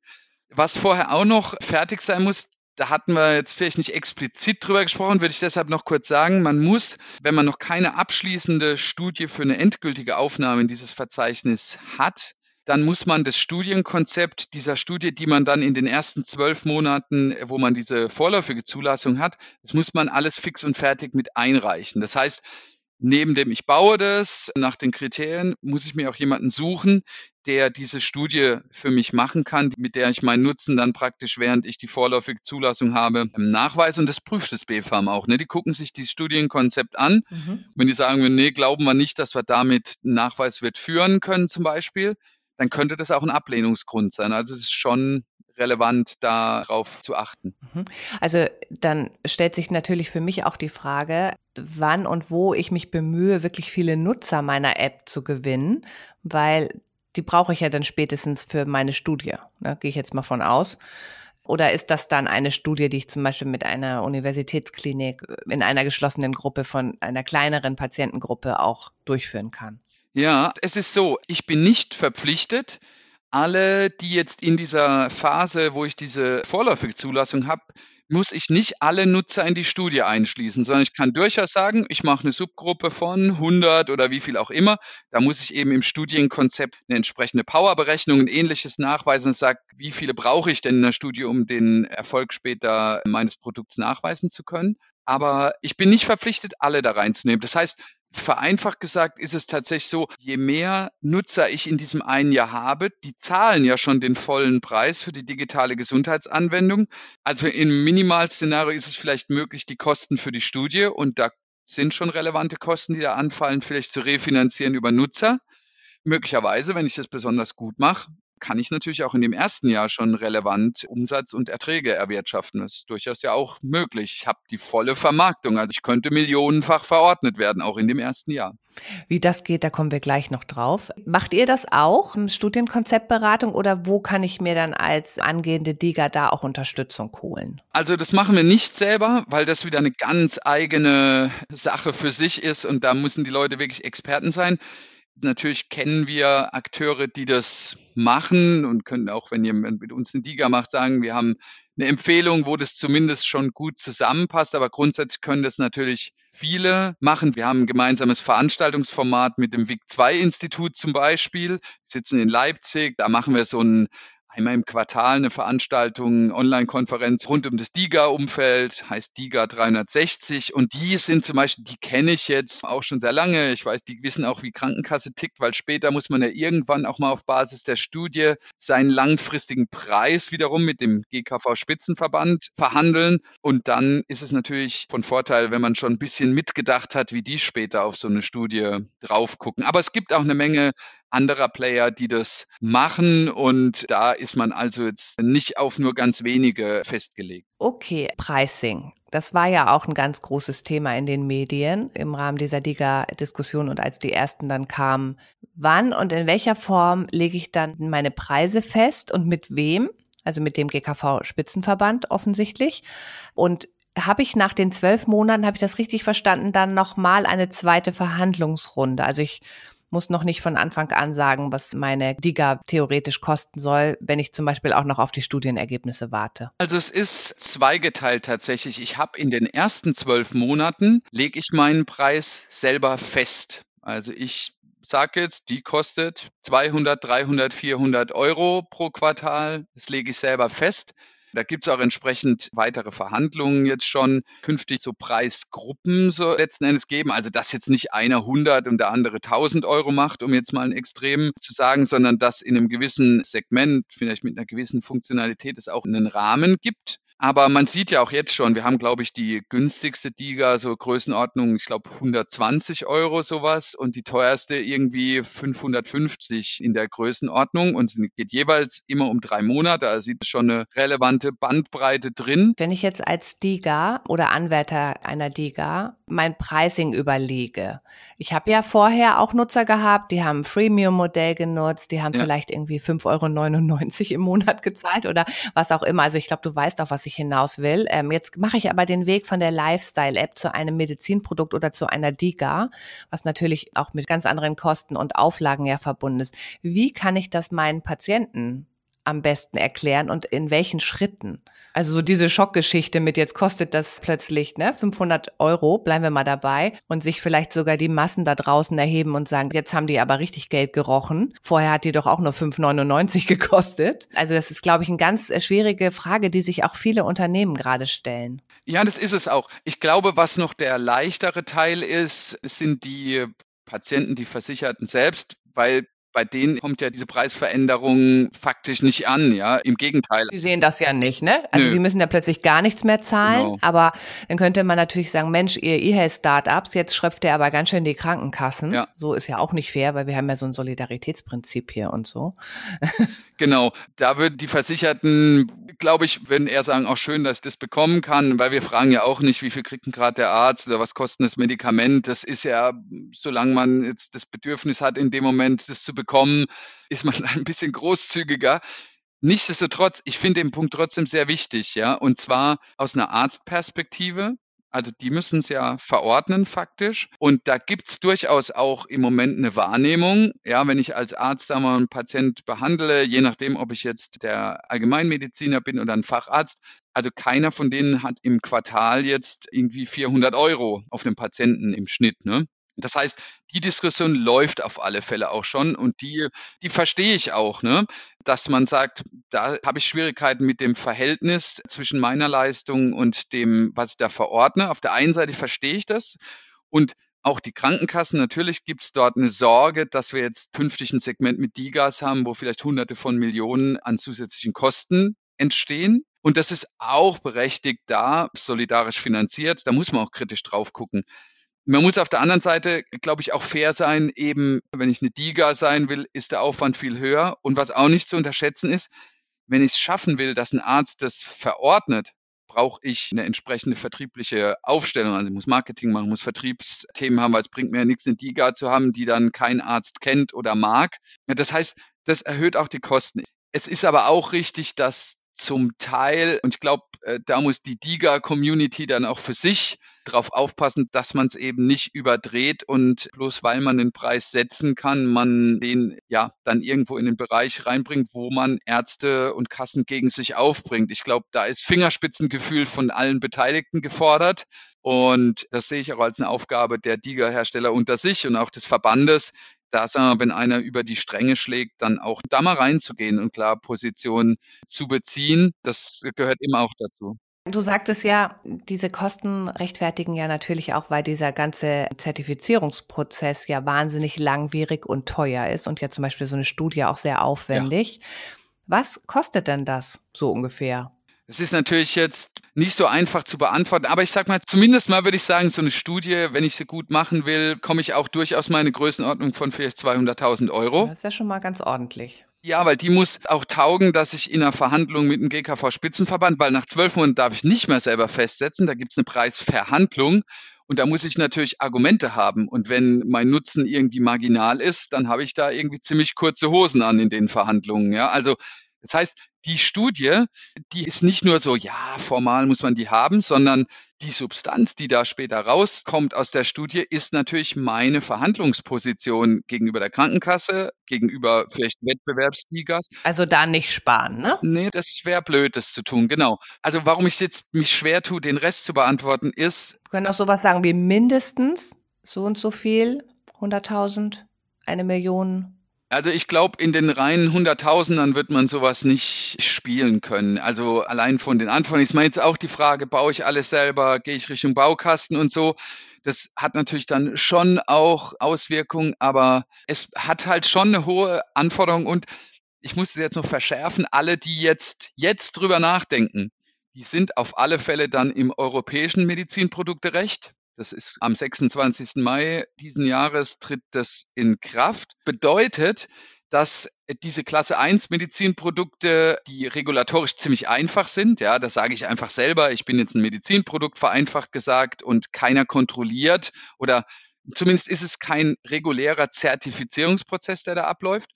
Was vorher auch noch fertig sein muss, da hatten wir jetzt vielleicht nicht explizit drüber gesprochen, würde ich deshalb noch kurz sagen, man muss, wenn man noch keine abschließende Studie für eine endgültige Aufnahme in dieses Verzeichnis hat, dann muss man das Studienkonzept dieser Studie, die man dann in den ersten zwölf Monaten, wo man diese vorläufige Zulassung hat, das muss man alles fix und fertig mit einreichen. Das heißt, neben dem ich baue das nach den Kriterien, muss ich mir auch jemanden suchen, der diese Studie für mich machen kann, mit der ich meinen Nutzen dann praktisch, während ich die vorläufige Zulassung habe, nachweise. Und das prüft das BFAM auch. Ne? Die gucken sich dieses Studienkonzept an. Mhm. Wenn die sagen, nee, glauben wir nicht, dass wir damit Nachweis wird führen können zum Beispiel, dann könnte das auch ein Ablehnungsgrund sein. Also es ist schon relevant, darauf zu achten. Mhm. Also dann stellt sich natürlich für mich auch die Frage, wann und wo ich mich bemühe, wirklich viele Nutzer meiner App zu gewinnen, weil die brauche ich ja dann spätestens für meine Studie. Ne, Gehe ich jetzt mal von aus. Oder ist das dann eine Studie, die ich zum Beispiel mit einer Universitätsklinik in einer geschlossenen Gruppe von einer kleineren Patientengruppe auch durchführen kann? Ja, es ist so, ich bin nicht verpflichtet, alle, die jetzt in dieser Phase, wo ich diese vorläufige Zulassung habe, muss ich nicht alle Nutzer in die Studie einschließen, sondern ich kann durchaus sagen, ich mache eine Subgruppe von 100 oder wie viel auch immer. Da muss ich eben im Studienkonzept eine entsprechende Powerberechnung und ähnliches nachweisen und sage, wie viele brauche ich denn in der Studie, um den Erfolg später meines Produkts nachweisen zu können. Aber ich bin nicht verpflichtet, alle da reinzunehmen. Das heißt, Vereinfacht gesagt ist es tatsächlich so, je mehr Nutzer ich in diesem einen Jahr habe, die zahlen ja schon den vollen Preis für die digitale Gesundheitsanwendung. Also im Minimalszenario ist es vielleicht möglich, die Kosten für die Studie und da sind schon relevante Kosten, die da anfallen, vielleicht zu refinanzieren über Nutzer. Möglicherweise, wenn ich das besonders gut mache, kann ich natürlich auch in dem ersten Jahr schon relevant Umsatz und Erträge erwirtschaften. Das ist durchaus ja auch möglich. Ich habe die volle Vermarktung. Also ich könnte millionenfach verordnet werden, auch in dem ersten Jahr. Wie das geht, da kommen wir gleich noch drauf. Macht ihr das auch, Studienkonzeptberatung, oder wo kann ich mir dann als angehende DIGA da auch Unterstützung holen? Also das machen wir nicht selber, weil das wieder eine ganz eigene Sache für sich ist und da müssen die Leute wirklich Experten sein. Natürlich kennen wir Akteure, die das machen und können auch, wenn jemand mit uns einen Diga macht, sagen, wir haben eine Empfehlung, wo das zumindest schon gut zusammenpasst. Aber grundsätzlich können das natürlich viele machen. Wir haben ein gemeinsames Veranstaltungsformat mit dem WIG-2-Institut zum Beispiel. Wir sitzen in Leipzig. Da machen wir so ein einmal im Quartal eine Veranstaltung, Online-Konferenz rund um das DIGA-Umfeld, heißt DIGA 360. Und die sind zum Beispiel, die kenne ich jetzt auch schon sehr lange. Ich weiß, die wissen auch, wie Krankenkasse tickt, weil später muss man ja irgendwann auch mal auf Basis der Studie seinen langfristigen Preis wiederum mit dem GKV-Spitzenverband verhandeln. Und dann ist es natürlich von Vorteil, wenn man schon ein bisschen mitgedacht hat, wie die später auf so eine Studie drauf gucken. Aber es gibt auch eine Menge anderer Player, die das machen. Und da ist man also jetzt nicht auf nur ganz wenige festgelegt. Okay, Pricing. Das war ja auch ein ganz großes Thema in den Medien im Rahmen dieser DIGA-Diskussion und als die ersten dann kamen. Wann und in welcher Form lege ich dann meine Preise fest und mit wem? Also mit dem GKV-Spitzenverband offensichtlich. Und habe ich nach den zwölf Monaten, habe ich das richtig verstanden, dann nochmal eine zweite Verhandlungsrunde. Also ich muss noch nicht von Anfang an sagen, was meine Diga theoretisch kosten soll, wenn ich zum Beispiel auch noch auf die Studienergebnisse warte. Also es ist zweigeteilt tatsächlich. Ich habe in den ersten zwölf Monaten, lege ich meinen Preis selber fest. Also ich sage jetzt, die kostet 200, 300, 400 Euro pro Quartal. Das lege ich selber fest. Da gibt es auch entsprechend weitere Verhandlungen jetzt schon, künftig so Preisgruppen so letzten Endes geben. Also dass jetzt nicht einer 100 und der andere 1000 Euro macht, um jetzt mal ein Extrem zu sagen, sondern dass in einem gewissen Segment, vielleicht mit einer gewissen Funktionalität es auch einen Rahmen gibt. Aber man sieht ja auch jetzt schon, wir haben, glaube ich, die günstigste Diga, so Größenordnung, ich glaube 120 Euro sowas und die teuerste irgendwie 550 in der Größenordnung und es geht jeweils immer um drei Monate, also sieht schon eine relevante Bandbreite drin. Wenn ich jetzt als Diga oder Anwärter einer Diga mein Pricing überlege, ich habe ja vorher auch Nutzer gehabt, die haben ein Freemium-Modell genutzt, die haben ja. vielleicht irgendwie 5,99 Euro im Monat gezahlt oder was auch immer. Also ich glaube, du weißt auch, was ich hinaus will. Ähm, jetzt mache ich aber den Weg von der Lifestyle-App zu einem Medizinprodukt oder zu einer DIGA, was natürlich auch mit ganz anderen Kosten und Auflagen ja verbunden ist. Wie kann ich das meinen Patienten am besten erklären und in welchen Schritten? Also so diese Schockgeschichte mit jetzt kostet das plötzlich ne, 500 Euro, bleiben wir mal dabei und sich vielleicht sogar die Massen da draußen erheben und sagen, jetzt haben die aber richtig Geld gerochen. Vorher hat die doch auch nur 5,99 gekostet. Also das ist, glaube ich, eine ganz äh, schwierige Frage, die sich auch viele Unternehmen gerade stellen. Ja, das ist es auch. Ich glaube, was noch der leichtere Teil ist, sind die Patienten, die Versicherten selbst, weil bei denen kommt ja diese Preisveränderung faktisch nicht an, ja, im Gegenteil. Die sehen das ja nicht, ne? Also Nö. die müssen ja plötzlich gar nichts mehr zahlen, genau. aber dann könnte man natürlich sagen, Mensch, ihr E-Health-Startups, jetzt schröpft ihr aber ganz schön die Krankenkassen. Ja. So ist ja auch nicht fair, weil wir haben ja so ein Solidaritätsprinzip hier und so. Genau, da würden die Versicherten, glaube ich, würden eher sagen, auch schön, dass ich das bekommen kann, weil wir fragen ja auch nicht, wie viel kriegt denn gerade der Arzt oder was kostet das Medikament. Das ist ja, solange man jetzt das Bedürfnis hat, in dem Moment das zu bekommen, ist man ein bisschen großzügiger. Nichtsdestotrotz, ich finde den Punkt trotzdem sehr wichtig, ja, und zwar aus einer Arztperspektive. Also die müssen es ja verordnen faktisch. Und da gibt es durchaus auch im Moment eine Wahrnehmung. Ja, wenn ich als Arzt da mal einen Patient behandle, je nachdem, ob ich jetzt der Allgemeinmediziner bin oder ein Facharzt, also keiner von denen hat im Quartal jetzt irgendwie 400 Euro auf den Patienten im Schnitt. Ne? Das heißt, die Diskussion läuft auf alle Fälle auch schon und die, die verstehe ich auch, ne? dass man sagt, da habe ich Schwierigkeiten mit dem Verhältnis zwischen meiner Leistung und dem, was ich da verordne. Auf der einen Seite verstehe ich das und auch die Krankenkassen, natürlich gibt es dort eine Sorge, dass wir jetzt künftig ein Segment mit Digas haben, wo vielleicht Hunderte von Millionen an zusätzlichen Kosten entstehen. Und das ist auch berechtigt da, solidarisch finanziert. Da muss man auch kritisch drauf gucken. Man muss auf der anderen Seite, glaube ich, auch fair sein. Eben, wenn ich eine DIGA sein will, ist der Aufwand viel höher. Und was auch nicht zu unterschätzen ist, wenn ich es schaffen will, dass ein Arzt das verordnet, brauche ich eine entsprechende vertriebliche Aufstellung. Also ich muss Marketing machen, muss Vertriebsthemen haben, weil es bringt mir ja nichts, eine DIGA zu haben, die dann kein Arzt kennt oder mag. Das heißt, das erhöht auch die Kosten. Es ist aber auch richtig, dass zum Teil, und ich glaube, äh, da muss die DIGA-Community dann auch für sich darauf aufpassen, dass man es eben nicht überdreht und bloß weil man den Preis setzen kann, man den ja dann irgendwo in den Bereich reinbringt, wo man Ärzte und Kassen gegen sich aufbringt. Ich glaube, da ist Fingerspitzengefühl von allen Beteiligten gefordert. Und das sehe ich auch als eine Aufgabe der DIGA-Hersteller unter sich und auch des Verbandes, da sagen wir, wenn einer über die Stränge schlägt, dann auch da mal reinzugehen und klar Positionen zu beziehen. Das gehört immer auch dazu. Du sagtest ja, diese Kosten rechtfertigen ja natürlich auch, weil dieser ganze Zertifizierungsprozess ja wahnsinnig langwierig und teuer ist und ja zum Beispiel so eine Studie auch sehr aufwendig. Ja. Was kostet denn das so ungefähr? Es ist natürlich jetzt nicht so einfach zu beantworten, aber ich sag mal, zumindest mal würde ich sagen, so eine Studie, wenn ich sie gut machen will, komme ich auch durchaus meine Größenordnung von vielleicht 200.000 Euro. Das ist ja schon mal ganz ordentlich. Ja, weil die muss auch taugen, dass ich in einer Verhandlung mit dem GKV-Spitzenverband, weil nach zwölf Monaten darf ich nicht mehr selber festsetzen, da gibt es eine Preisverhandlung und da muss ich natürlich Argumente haben. Und wenn mein Nutzen irgendwie marginal ist, dann habe ich da irgendwie ziemlich kurze Hosen an in den Verhandlungen. Ja, also das heißt, die Studie, die ist nicht nur so, ja, formal muss man die haben, sondern die Substanz, die da später rauskommt aus der Studie, ist natürlich meine Verhandlungsposition gegenüber der Krankenkasse, gegenüber vielleicht Wettbewerbsligas. Also da nicht sparen, ne? Nee, das wäre blöd, das zu tun, genau. Also warum ich jetzt mich schwer tue, den Rest zu beantworten, ist. Wir können auch sowas sagen wie mindestens so und so viel, 100.000, eine Million, also ich glaube, in den reinen Hunderttausendern wird man sowas nicht spielen können. Also allein von den Anfängen ist mal jetzt auch die Frage, baue ich alles selber, gehe ich Richtung Baukasten und so. Das hat natürlich dann schon auch Auswirkungen, aber es hat halt schon eine hohe Anforderung und ich muss es jetzt noch verschärfen, alle, die jetzt, jetzt drüber nachdenken, die sind auf alle Fälle dann im europäischen Medizinprodukterecht. Das ist am 26. Mai diesen Jahres tritt das in Kraft. Bedeutet, dass diese Klasse 1 Medizinprodukte, die regulatorisch ziemlich einfach sind, ja, das sage ich einfach selber, ich bin jetzt ein Medizinprodukt vereinfacht gesagt und keiner kontrolliert oder zumindest ist es kein regulärer Zertifizierungsprozess, der da abläuft.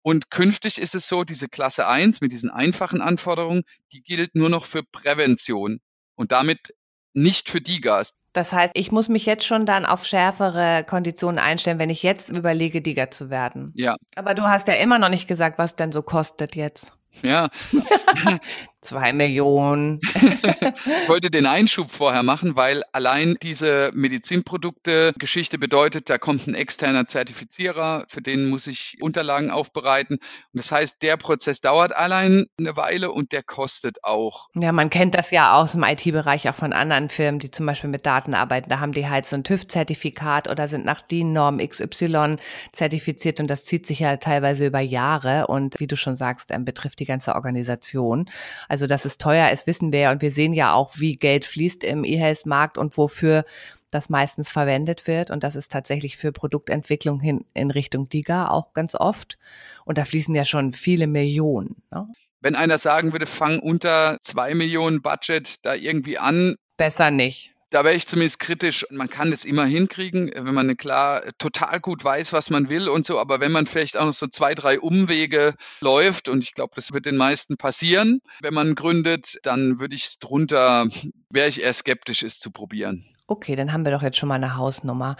Und künftig ist es so, diese Klasse 1 mit diesen einfachen Anforderungen, die gilt nur noch für Prävention und damit nicht für die Gas. Das heißt, ich muss mich jetzt schon dann auf schärfere Konditionen einstellen, wenn ich jetzt überlege, Digger zu werden. Ja. Aber du hast ja immer noch nicht gesagt, was denn so kostet jetzt. Ja. Zwei Millionen. ich wollte den Einschub vorher machen, weil allein diese Medizinprodukte-Geschichte bedeutet, da kommt ein externer Zertifizierer, für den muss ich Unterlagen aufbereiten. Und das heißt, der Prozess dauert allein eine Weile und der kostet auch. Ja, man kennt das ja aus dem IT-Bereich auch von anderen Firmen, die zum Beispiel mit Daten arbeiten. Da haben die halt so ein TÜV-Zertifikat oder sind nach DIN-Norm XY zertifiziert und das zieht sich ja teilweise über Jahre und wie du schon sagst, ähm, betrifft die ganze Organisation. Also also, dass es teuer ist, wissen wir ja und wir sehen ja auch, wie Geld fließt im E-Health-Markt und wofür das meistens verwendet wird. Und das ist tatsächlich für Produktentwicklung hin in Richtung DIGA auch ganz oft. Und da fließen ja schon viele Millionen. Ne? Wenn einer sagen würde, fang unter zwei Millionen Budget da irgendwie an. Besser nicht da wäre ich zumindest kritisch. Man kann das immer hinkriegen, wenn man klar total gut weiß, was man will und so. Aber wenn man vielleicht auch noch so zwei, drei Umwege läuft, und ich glaube, das wird den meisten passieren, wenn man gründet, dann würde ich es drunter, wäre ich eher skeptisch, es zu probieren. Okay, dann haben wir doch jetzt schon mal eine Hausnummer.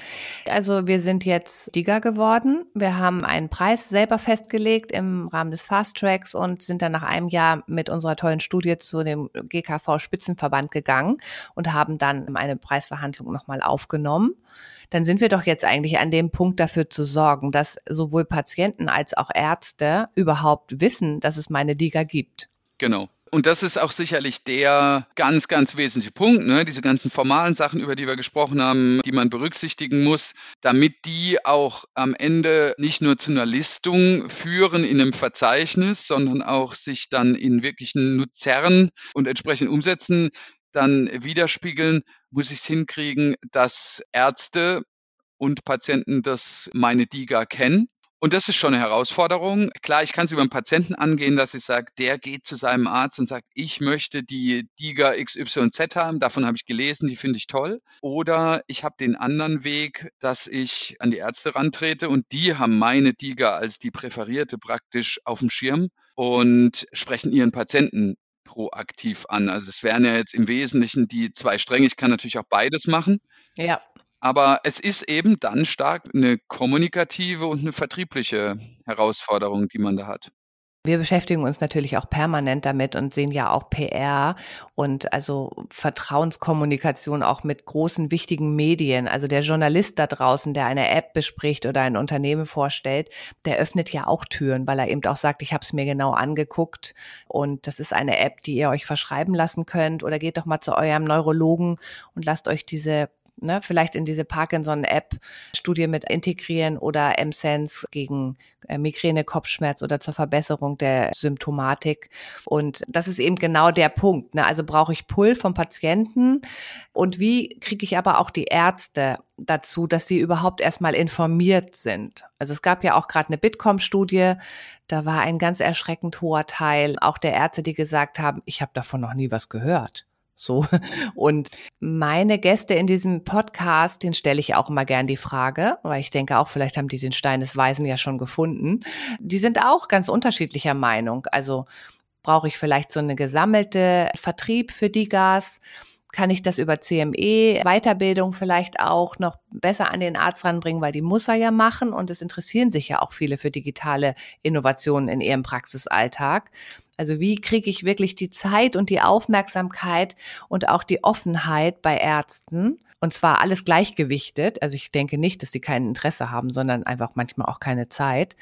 Also wir sind jetzt Digger geworden. Wir haben einen Preis selber festgelegt im Rahmen des Fast Tracks und sind dann nach einem Jahr mit unserer tollen Studie zu dem GKV Spitzenverband gegangen und haben dann eine Preisverhandlung nochmal aufgenommen. Dann sind wir doch jetzt eigentlich an dem Punkt dafür zu sorgen, dass sowohl Patienten als auch Ärzte überhaupt wissen, dass es meine Diga gibt. Genau. Und das ist auch sicherlich der ganz, ganz wesentliche Punkt, ne? diese ganzen formalen Sachen, über die wir gesprochen haben, die man berücksichtigen muss, damit die auch am Ende nicht nur zu einer Listung führen in einem Verzeichnis, sondern auch sich dann in wirklichen Nutzern und entsprechend umsetzen, dann widerspiegeln, muss ich es hinkriegen, dass Ärzte und Patienten das meine DIGA kennen und das ist schon eine Herausforderung. Klar, ich kann es über einen Patienten angehen, dass ich sage, der geht zu seinem Arzt und sagt, ich möchte die DIGA XYZ haben, davon habe ich gelesen, die finde ich toll. Oder ich habe den anderen Weg, dass ich an die Ärzte rantrete und die haben meine DIGA als die präferierte praktisch auf dem Schirm und sprechen ihren Patienten proaktiv an. Also es wären ja jetzt im Wesentlichen die zwei Stränge. Ich kann natürlich auch beides machen. Ja. Aber es ist eben dann stark eine kommunikative und eine vertriebliche Herausforderung, die man da hat. Wir beschäftigen uns natürlich auch permanent damit und sehen ja auch PR und also Vertrauenskommunikation auch mit großen, wichtigen Medien. Also der Journalist da draußen, der eine App bespricht oder ein Unternehmen vorstellt, der öffnet ja auch Türen, weil er eben auch sagt, ich habe es mir genau angeguckt und das ist eine App, die ihr euch verschreiben lassen könnt oder geht doch mal zu eurem Neurologen und lasst euch diese ne, vielleicht in diese Parkinson-App-Studie mit integrieren oder M-Sense gegen äh, Migräne, Kopfschmerz oder zur Verbesserung der Symptomatik. Und das ist eben genau der Punkt. Ne? Also brauche ich Pull vom Patienten und wie kriege ich aber auch die Ärzte dazu, dass sie überhaupt erstmal informiert sind. Also es gab ja auch gerade eine Bitkom-Studie, da war ein ganz erschreckend hoher Teil auch der Ärzte, die gesagt haben, ich habe davon noch nie was gehört. So. Und meine Gäste in diesem Podcast, den stelle ich auch immer gern die Frage, weil ich denke auch, vielleicht haben die den Stein des Weisen ja schon gefunden. Die sind auch ganz unterschiedlicher Meinung. Also brauche ich vielleicht so eine gesammelte Vertrieb für die Gas? Kann ich das über CME, Weiterbildung vielleicht auch noch besser an den Arzt ranbringen, weil die muss er ja machen und es interessieren sich ja auch viele für digitale Innovationen in ihrem Praxisalltag. Also wie kriege ich wirklich die Zeit und die Aufmerksamkeit und auch die Offenheit bei Ärzten? Und zwar alles gleichgewichtet. Also ich denke nicht, dass sie kein Interesse haben, sondern einfach manchmal auch keine Zeit.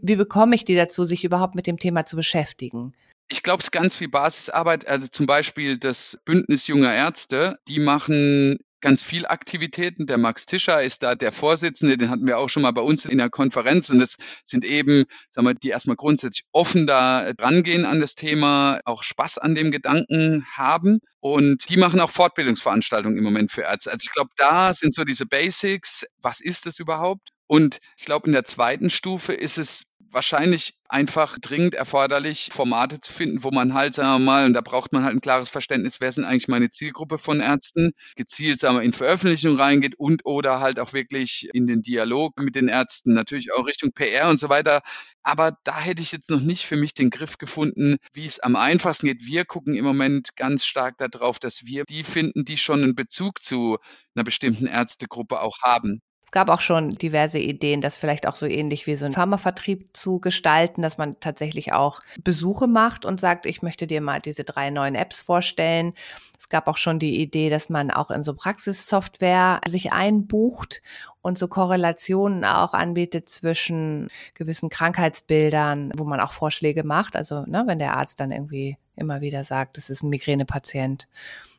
Wie bekomme ich die dazu, sich überhaupt mit dem Thema zu beschäftigen? Ich glaube, es ist ganz viel Basisarbeit. Also zum Beispiel das Bündnis junger Ärzte, die machen ganz viel Aktivitäten. Der Max Tischer ist da der Vorsitzende, den hatten wir auch schon mal bei uns in der Konferenz. Und das sind eben, sagen wir, die erstmal grundsätzlich offen da drangehen an das Thema, auch Spaß an dem Gedanken haben. Und die machen auch Fortbildungsveranstaltungen im Moment für Ärzte. Also ich glaube, da sind so diese Basics. Was ist das überhaupt? Und ich glaube, in der zweiten Stufe ist es wahrscheinlich einfach dringend erforderlich, Formate zu finden, wo man halt, sagen wir mal, und da braucht man halt ein klares Verständnis, wer sind eigentlich meine Zielgruppe von Ärzten, gezielt, sagen wir, in Veröffentlichung reingeht und oder halt auch wirklich in den Dialog mit den Ärzten, natürlich auch Richtung PR und so weiter. Aber da hätte ich jetzt noch nicht für mich den Griff gefunden, wie es am einfachsten geht. Wir gucken im Moment ganz stark darauf, dass wir die finden, die schon einen Bezug zu einer bestimmten Ärztegruppe auch haben. Es gab auch schon diverse Ideen, das vielleicht auch so ähnlich wie so ein Pharmavertrieb zu gestalten, dass man tatsächlich auch Besuche macht und sagt, ich möchte dir mal diese drei neuen Apps vorstellen. Es gab auch schon die Idee, dass man auch in so Praxissoftware sich einbucht und so Korrelationen auch anbietet zwischen gewissen Krankheitsbildern, wo man auch Vorschläge macht. Also ne, wenn der Arzt dann irgendwie immer wieder sagt, das ist ein Migränepatient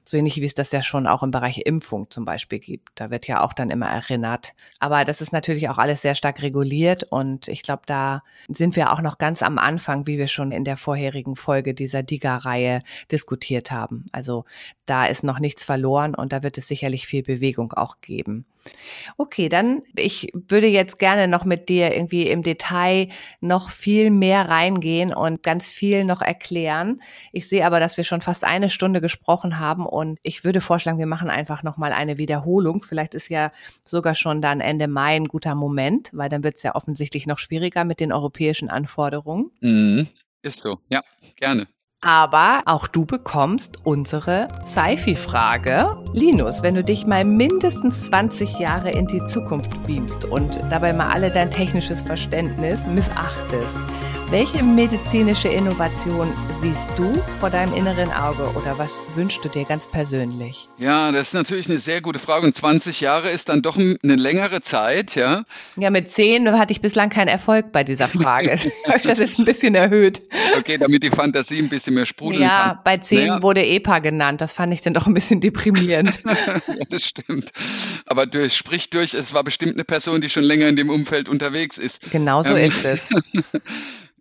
so ähnlich wie es das ja schon auch im Bereich Impfung zum Beispiel gibt. Da wird ja auch dann immer erinnert. Aber das ist natürlich auch alles sehr stark reguliert und ich glaube, da sind wir auch noch ganz am Anfang, wie wir schon in der vorherigen Folge dieser DIGA-Reihe diskutiert haben. Also da ist noch nichts verloren und da wird es sicherlich viel Bewegung auch geben. Okay, dann ich würde jetzt gerne noch mit dir irgendwie im Detail noch viel mehr reingehen und ganz viel noch erklären. Ich sehe aber, dass wir schon fast eine Stunde gesprochen haben und ich würde vorschlagen, wir machen einfach noch mal eine Wiederholung. Vielleicht ist ja sogar schon dann Ende Mai ein guter Moment, weil dann wird es ja offensichtlich noch schwieriger mit den europäischen Anforderungen. Mhm. Ist so, ja, gerne. Aber auch du bekommst unsere Sci-Fi-Frage. Linus, wenn du dich mal mindestens 20 Jahre in die Zukunft beamst und dabei mal alle dein technisches Verständnis missachtest, welche medizinische Innovation siehst du vor deinem inneren Auge oder was wünschst du dir ganz persönlich? Ja, das ist natürlich eine sehr gute Frage. Und 20 Jahre ist dann doch eine längere Zeit, ja? Ja, mit 10 hatte ich bislang keinen Erfolg bei dieser Frage. das ist ein bisschen erhöht. Okay, damit die Fantasie ein bisschen mehr sprudeln ja, kann. Ja, bei 10 naja. wurde EPA genannt. Das fand ich dann doch ein bisschen deprimierend. ja, das stimmt. Aber durch, sprich durch, es war bestimmt eine Person, die schon länger in dem Umfeld unterwegs ist. Genau so ähm, ist es.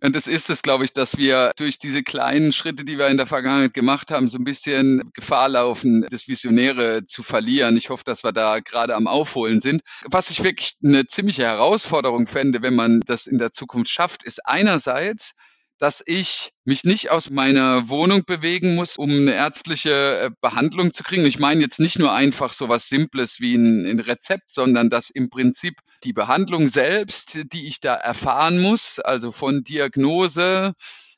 Und das ist es, glaube ich, dass wir durch diese kleinen Schritte, die wir in der Vergangenheit gemacht haben, so ein bisschen Gefahr laufen, das Visionäre zu verlieren. Ich hoffe, dass wir da gerade am Aufholen sind. Was ich wirklich eine ziemliche Herausforderung fände, wenn man das in der Zukunft schafft, ist einerseits, dass ich mich nicht aus meiner Wohnung bewegen muss, um eine ärztliche äh, Behandlung zu kriegen. Ich meine jetzt nicht nur einfach so was Simples wie ein, ein, Rezept, sondern dass im Prinzip die Behandlung selbst, die ich da erfahren muss, also von Diagnose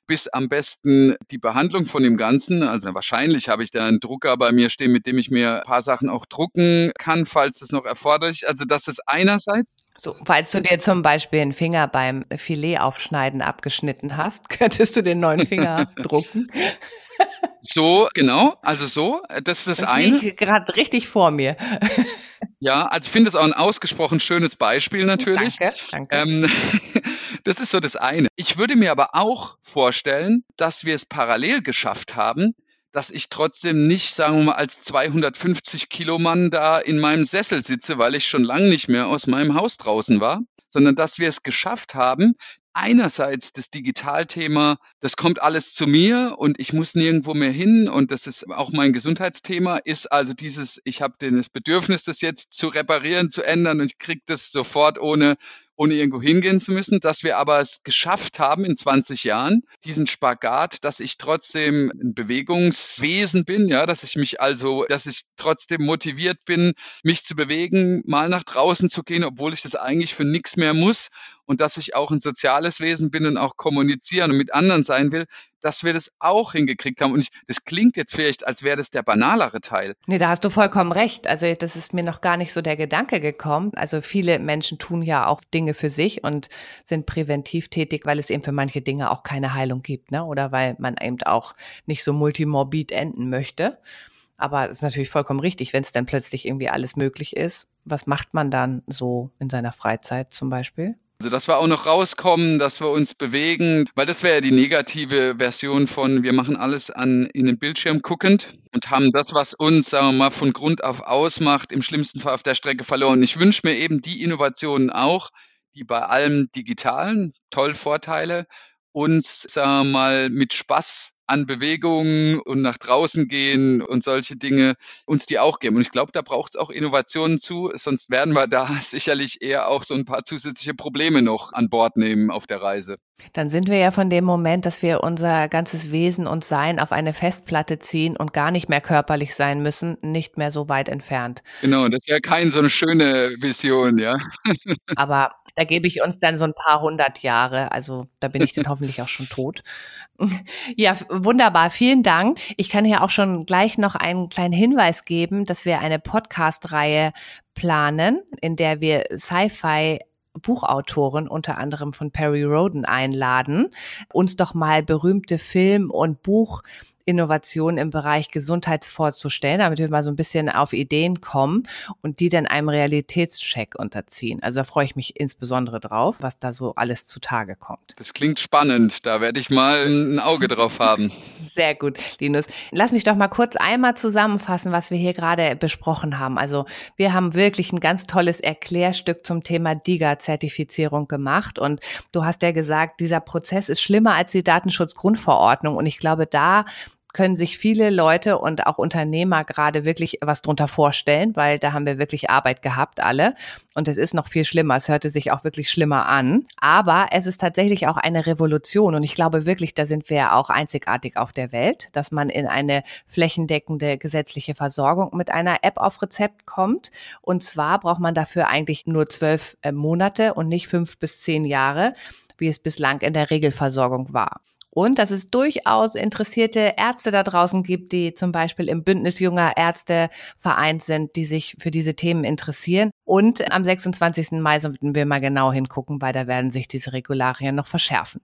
bis am besten die Behandlung von dem Ganzen. Also wahrscheinlich habe ich da einen Drucker bei mir stehen, mit dem ich mir ein paar Sachen auch drucken kann, falls es noch erforderlich ist. Also das ist einerseits. So, falls du dir zum Beispiel einen Finger beim Filetaufschneiden abgeschnitten hast, könntest du den neuen Finger drucken. So, genau, also so, das ist das, das eine. Ich gerade richtig vor mir. Ja, also ich finde es auch ein ausgesprochen schönes Beispiel natürlich. Danke, danke. Ähm, das ist so das eine. Ich würde mir aber auch vorstellen, dass wir es parallel geschafft haben, dass ich trotzdem nicht, sagen wir mal, als 250 Kilo Mann da in meinem Sessel sitze, weil ich schon lange nicht mehr aus meinem Haus draußen war, sondern dass wir es geschafft haben, einerseits das Digitalthema, das kommt alles zu mir und ich muss nirgendwo mehr hin und das ist auch mein Gesundheitsthema, ist also dieses, ich habe das Bedürfnis, das jetzt zu reparieren, zu ändern und ich kriege das sofort ohne ohne irgendwo hingehen zu müssen, dass wir aber es geschafft haben in 20 Jahren, diesen Spagat, dass ich trotzdem ein Bewegungswesen bin, ja, dass ich mich also, dass ich trotzdem motiviert bin, mich zu bewegen, mal nach draußen zu gehen, obwohl ich das eigentlich für nichts mehr muss und dass ich auch ein soziales Wesen bin und auch kommunizieren und mit anderen sein will, dass wir das auch hingekriegt haben. Und ich, das klingt jetzt vielleicht, als wäre das der banalere Teil. Nee, da hast du vollkommen recht. Also das ist mir noch gar nicht so der Gedanke gekommen. Also viele Menschen tun ja auch Dinge für sich und sind präventiv tätig, weil es eben für manche Dinge auch keine Heilung gibt, ne? Oder weil man eben auch nicht so multimorbid enden möchte. Aber es ist natürlich vollkommen richtig, wenn es dann plötzlich irgendwie alles möglich ist. Was macht man dann so in seiner Freizeit zum Beispiel? Also, dass wir auch noch rauskommen, dass wir uns bewegen, weil das wäre ja die negative Version von wir machen alles an in den Bildschirm guckend und haben das, was uns, sagen wir mal, von Grund auf ausmacht, im schlimmsten Fall auf der Strecke verloren. Ich wünsche mir eben die Innovationen auch, die bei allem Digitalen toll Vorteile uns, sagen wir mal, mit Spaß an Bewegungen und nach draußen gehen und solche Dinge uns die auch geben. Und ich glaube, da braucht es auch Innovationen zu, sonst werden wir da sicherlich eher auch so ein paar zusätzliche Probleme noch an Bord nehmen auf der Reise. Dann sind wir ja von dem Moment, dass wir unser ganzes Wesen und Sein auf eine Festplatte ziehen und gar nicht mehr körperlich sein müssen, nicht mehr so weit entfernt. Genau, das wäre keine so eine schöne Vision, ja. Aber Da gebe ich uns dann so ein paar hundert Jahre. Also da bin ich dann hoffentlich auch schon tot. Ja, wunderbar. Vielen Dank. Ich kann hier auch schon gleich noch einen kleinen Hinweis geben, dass wir eine Podcast-Reihe planen, in der wir Sci-Fi Buchautoren, unter anderem von Perry Roden, einladen, uns doch mal berühmte Film- und Buch Innovationen im Bereich Gesundheit vorzustellen, damit wir mal so ein bisschen auf Ideen kommen und die dann einem Realitätscheck unterziehen. Also da freue ich mich insbesondere drauf, was da so alles zutage kommt. Das klingt spannend. Da werde ich mal ein Auge drauf haben. Sehr gut, Linus. Lass mich doch mal kurz einmal zusammenfassen, was wir hier gerade besprochen haben. Also wir haben wirklich ein ganz tolles Erklärstück zum Thema DIGA-Zertifizierung gemacht und du hast ja gesagt, dieser Prozess ist schlimmer als die Datenschutzgrundverordnung und ich glaube, da können sich viele Leute und auch Unternehmer gerade wirklich was drunter vorstellen, weil da haben wir wirklich Arbeit gehabt, alle. Und es ist noch viel schlimmer. Es hörte sich auch wirklich schlimmer an. Aber es ist tatsächlich auch eine Revolution. Und ich glaube wirklich, da sind wir auch einzigartig auf der Welt, dass man in eine flächendeckende gesetzliche Versorgung mit einer App auf Rezept kommt. Und zwar braucht man dafür eigentlich nur zwölf äh, Monate und nicht fünf bis zehn Jahre wie es bislang in der Regelversorgung war und dass es durchaus interessierte Ärzte da draußen gibt, die zum Beispiel im Bündnis junger Ärzte vereint sind, die sich für diese Themen interessieren. Und am 26. Mai sollten wir mal genau hingucken, weil da werden sich diese Regularien noch verschärfen.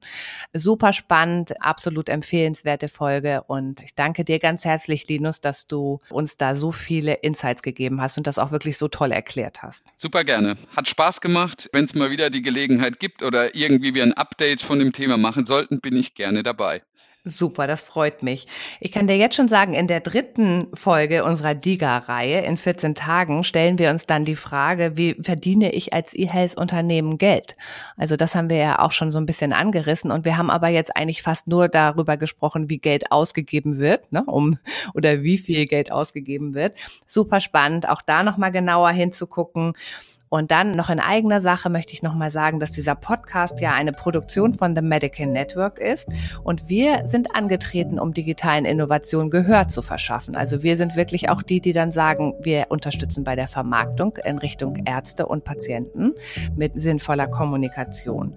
Super spannend, absolut empfehlenswerte Folge und ich danke dir ganz herzlich, Linus, dass du uns da so viele Insights gegeben hast und das auch wirklich so toll erklärt hast. Super gerne. Hat Spaß gemacht. Wenn es mal wieder die Gelegenheit gibt oder irgendwie wir ein Update von dem Thema machen sollten, bin ich gerne dabei. Super, das freut mich. Ich kann dir jetzt schon sagen, in der dritten Folge unserer DIGA-Reihe in 14 Tagen stellen wir uns dann die Frage, wie verdiene ich als E-Health-Unternehmen Geld? Also das haben wir ja auch schon so ein bisschen angerissen und wir haben aber jetzt eigentlich fast nur darüber gesprochen, wie Geld ausgegeben wird, ne, um oder wie viel Geld ausgegeben wird. Super spannend, auch da nochmal genauer hinzugucken. Und dann noch in eigener Sache möchte ich nochmal sagen, dass dieser Podcast ja eine Produktion von The Medical Network ist. Und wir sind angetreten, um digitalen Innovationen Gehör zu verschaffen. Also wir sind wirklich auch die, die dann sagen, wir unterstützen bei der Vermarktung in Richtung Ärzte und Patienten mit sinnvoller Kommunikation.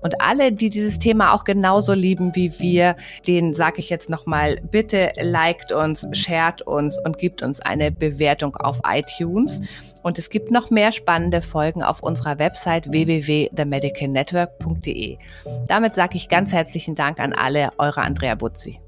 Und alle, die dieses Thema auch genauso lieben wie wir, denen sage ich jetzt nochmal, bitte liked uns, shared uns und gibt uns eine Bewertung auf iTunes. Und es gibt noch mehr spannende Folgen auf unserer Website www.themedicalnetwork.de. Damit sage ich ganz herzlichen Dank an alle, eure Andrea Butzi.